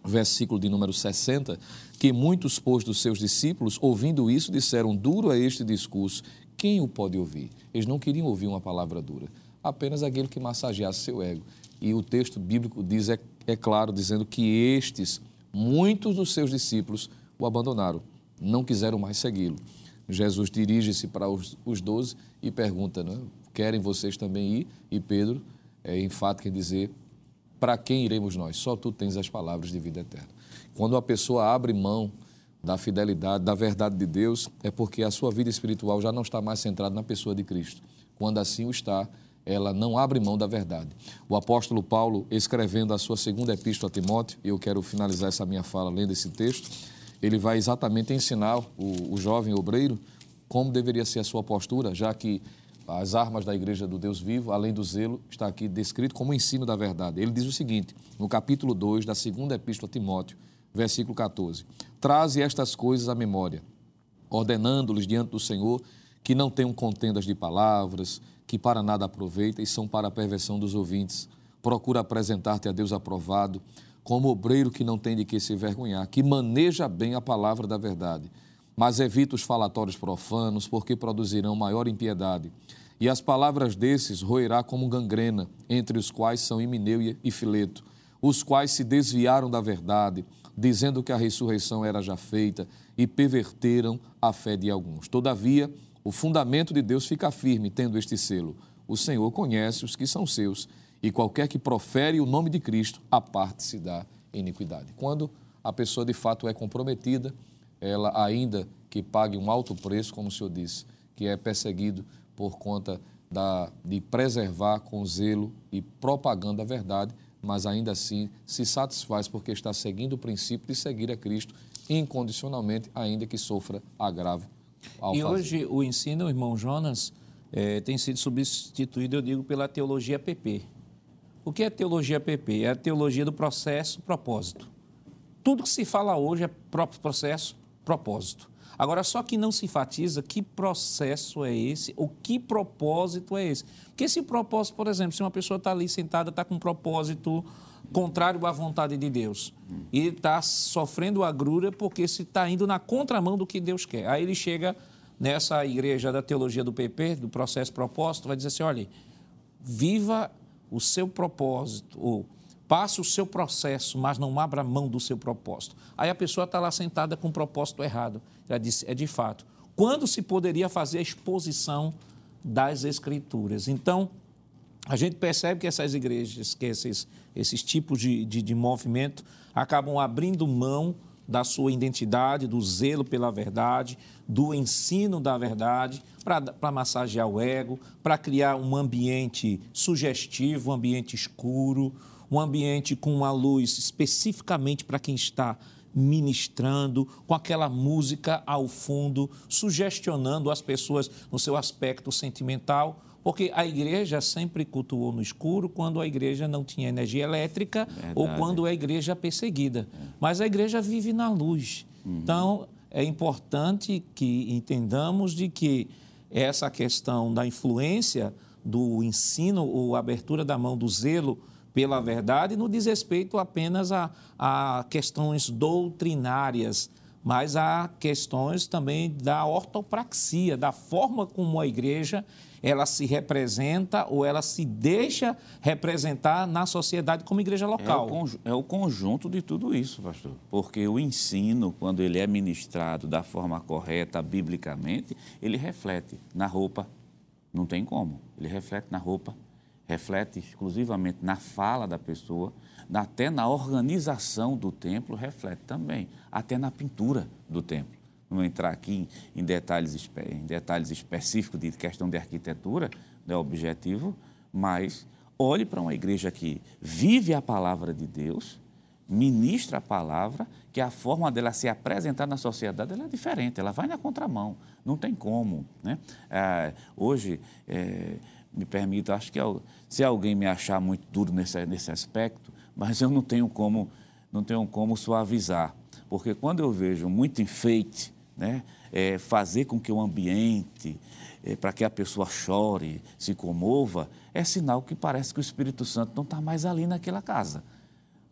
versículo de número 60, que muitos, pois, dos seus discípulos, ouvindo isso, disseram: Duro é este discurso, quem o pode ouvir? Eles não queriam ouvir uma palavra dura, apenas aquele que massageasse seu ego. E o texto bíblico diz, é, é claro, dizendo que estes, muitos dos seus discípulos, o abandonaram, não quiseram mais segui-lo. Jesus dirige-se para os, os doze e pergunta: né, Querem vocês também ir? E Pedro é enfático em dizer: para quem iremos nós? Só tu tens as palavras de vida eterna. Quando a pessoa abre mão da fidelidade, da verdade de Deus, é porque a sua vida espiritual já não está mais centrada na pessoa de Cristo. Quando assim o está, ela não abre mão da verdade. O apóstolo Paulo, escrevendo a sua segunda epístola a Timóteo, e eu quero finalizar essa minha fala lendo esse texto, ele vai exatamente ensinar o, o jovem obreiro como deveria ser a sua postura, já que as armas da igreja do Deus vivo, além do zelo, está aqui descrito como ensino da verdade. Ele diz o seguinte, no capítulo 2 da segunda epístola a Timóteo, versículo 14: Traze estas coisas à memória, ordenando-lhes diante do Senhor que não tenham contendas de palavras, que para nada aproveita e são para a perversão dos ouvintes. Procura apresentar-te a Deus aprovado, como obreiro que não tem de que se vergonhar, que maneja bem a palavra da verdade. Mas evita os falatórios profanos, porque produzirão maior impiedade. E as palavras desses roerá como gangrena, entre os quais são Himeneu e Fileto, os quais se desviaram da verdade, dizendo que a ressurreição era já feita, e perverteram a fé de alguns. Todavia, o fundamento de Deus fica firme, tendo este selo. O Senhor conhece os que são seus, e qualquer que profere o nome de Cristo, a parte se dá iniquidade. Quando a pessoa de fato é comprometida, ela ainda que pague um alto preço, como o senhor disse, que é perseguido por conta da, de preservar com zelo e propaganda a verdade, mas ainda assim se satisfaz porque está seguindo o princípio de seguir a Cristo incondicionalmente, ainda que sofra agravo e fazer. hoje o ensino, irmão Jonas, é, tem sido substituído, eu digo, pela teologia PP. O que é teologia PP? É a teologia do processo, propósito. Tudo que se fala hoje é próprio processo, propósito. Agora, só que não se enfatiza que processo é esse, ou que propósito é esse. Porque esse propósito, por exemplo, se uma pessoa está ali sentada, está com um propósito contrário à vontade de Deus. E está sofrendo agrura porque se está indo na contramão do que Deus quer. Aí ele chega nessa igreja da teologia do PP, do processo propósito, vai dizer assim: olha, viva o seu propósito, ou passe o seu processo, mas não abra mão do seu propósito. Aí a pessoa está lá sentada com o propósito errado. Ela disse: é de fato. Quando se poderia fazer a exposição das Escrituras? Então, a gente percebe que essas igrejas, que esses, esses tipos de, de, de movimento acabam abrindo mão da sua identidade, do zelo pela verdade, do ensino da verdade, para massagear o ego, para criar um ambiente sugestivo, um ambiente escuro, um ambiente com uma luz especificamente para quem está ministrando, com aquela música ao fundo, sugestionando as pessoas no seu aspecto sentimental porque a igreja sempre cultuou no escuro quando a igreja não tinha energia elétrica Verdade. ou quando a igreja é perseguida. É. Mas a igreja vive na luz. Uhum. Então, é importante que entendamos de que essa questão da influência do ensino ou abertura da mão do zelo pela verdade não diz respeito apenas a, a questões doutrinárias, mas a questões também da ortopraxia, da forma como a igreja ela se representa ou ela se deixa representar na sociedade como igreja local. É o, é o conjunto de tudo isso, pastor. Porque o ensino, quando ele é ministrado da forma correta, biblicamente, ele reflete na roupa. Não tem como. Ele reflete na roupa, reflete exclusivamente na fala da pessoa, até na organização do templo, reflete também, até na pintura do templo não vou entrar aqui em detalhes, em detalhes específicos de questão de arquitetura, é objetivo, mas olhe para uma igreja que vive a palavra de Deus, ministra a palavra, que a forma dela se apresentar na sociedade é diferente, ela vai na contramão, não tem como. Né? É, hoje, é, me permito, acho que se alguém me achar muito duro nesse, nesse aspecto, mas eu não tenho como, não tenho como suavizar, porque quando eu vejo muito enfeite, né? É, fazer com que o ambiente, é, para que a pessoa chore, se comova, é sinal que parece que o Espírito Santo não está mais ali naquela casa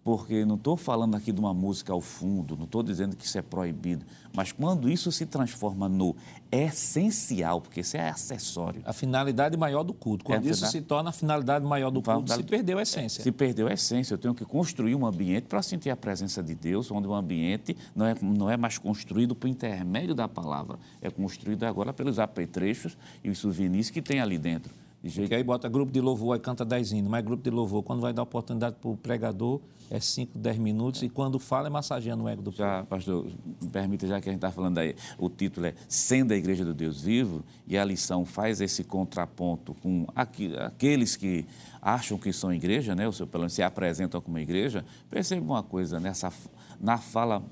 porque não estou falando aqui de uma música ao fundo, não estou dizendo que isso é proibido, mas quando isso se transforma no essencial, porque isso é acessório. A finalidade maior do culto. Quando é isso se torna a finalidade maior do culto, se perdeu a essência. Se perdeu a essência. Eu tenho que construir um ambiente para sentir a presença de Deus, onde o ambiente não é, não é mais construído por intermédio da palavra, é construído agora pelos apetrechos e os souvenirs que tem ali dentro. De jeito... Aí bota grupo de louvor, aí canta 10 hinos, mas grupo de louvor, quando vai dar oportunidade para o pregador, é 5, 10 minutos, e quando fala, é massageando o ego do povo. Já, pastor, me permita, já que a gente está falando aí, o título é Sendo a Igreja do Deus Vivo, e a lição faz esse contraponto com aqui, aqueles que acham que são igreja, né, ou pelo menos se apresentam como igreja, perceba uma coisa nessa, na fala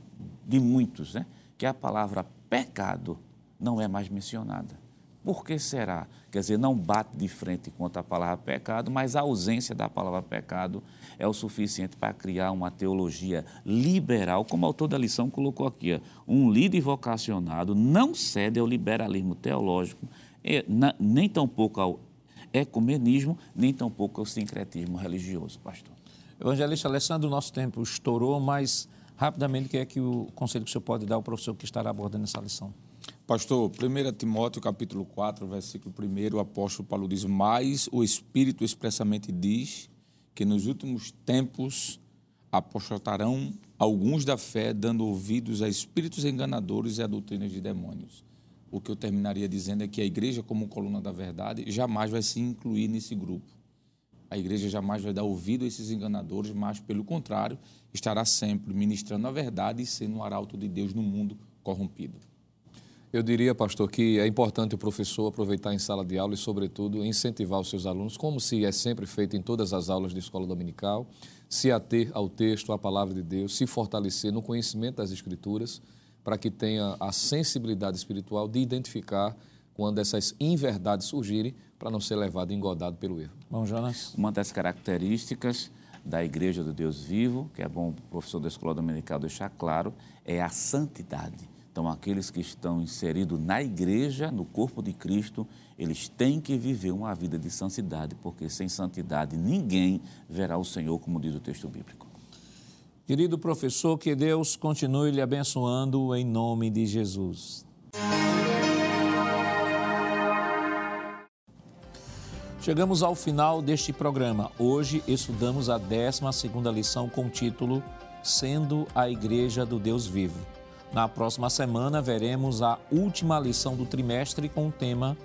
de muitos, né, que a palavra pecado não é mais mencionada. Por que será? Quer dizer, não bate de frente contra a palavra pecado, mas a ausência da palavra pecado é o suficiente para criar uma teologia liberal, como o autor da lição colocou aqui. Um líder vocacionado não cede ao liberalismo teológico, nem tampouco ao ecumenismo, nem tampouco ao sincretismo religioso, pastor. Evangelista Alessandro, nosso tempo estourou, mas rapidamente, o que é que o conselho que o senhor pode dar ao professor que estará abordando essa lição? Pastor, 1 Timóteo capítulo 4, versículo 1, o apóstolo Paulo diz, mas o Espírito expressamente diz que nos últimos tempos apostatarão alguns da fé, dando ouvidos a espíritos enganadores e a doutrinas de demônios. O que eu terminaria dizendo é que a igreja, como coluna da verdade, jamais vai se incluir nesse grupo. A igreja jamais vai dar ouvido a esses enganadores, mas, pelo contrário, estará sempre ministrando a verdade e sendo um arauto de Deus no mundo corrompido. Eu diria, pastor, que é importante o professor aproveitar em sala de aula e, sobretudo, incentivar os seus alunos, como se é sempre feito em todas as aulas de escola dominical, se ater ao texto, à palavra de Deus, se fortalecer no conhecimento das Escrituras, para que tenha a sensibilidade espiritual de identificar quando essas inverdades surgirem, para não ser levado engodado pelo erro. Bom, Jonas. Uma das características da Igreja do Deus Vivo, que é bom o professor da escola dominical deixar claro, é a santidade então, aqueles que estão inseridos na igreja, no corpo de Cristo, eles têm que viver uma vida de santidade, porque sem santidade ninguém verá o Senhor, como diz o texto bíblico. Querido professor, que Deus continue lhe abençoando em nome de Jesus. Chegamos ao final deste programa. Hoje estudamos a 12 lição com o título Sendo a Igreja do Deus Vivo. Na próxima semana veremos a última lição do trimestre com o tema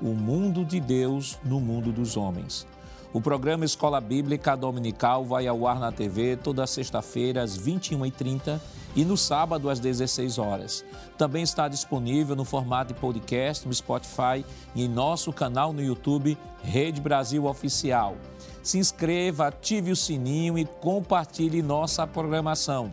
O Mundo de Deus no Mundo dos Homens. O programa Escola Bíblica Dominical vai ao ar na TV toda sexta-feira às 21h30 e no sábado às 16 horas. Também está disponível no formato de podcast no Spotify e em nosso canal no YouTube Rede Brasil Oficial. Se inscreva, ative o sininho e compartilhe nossa programação.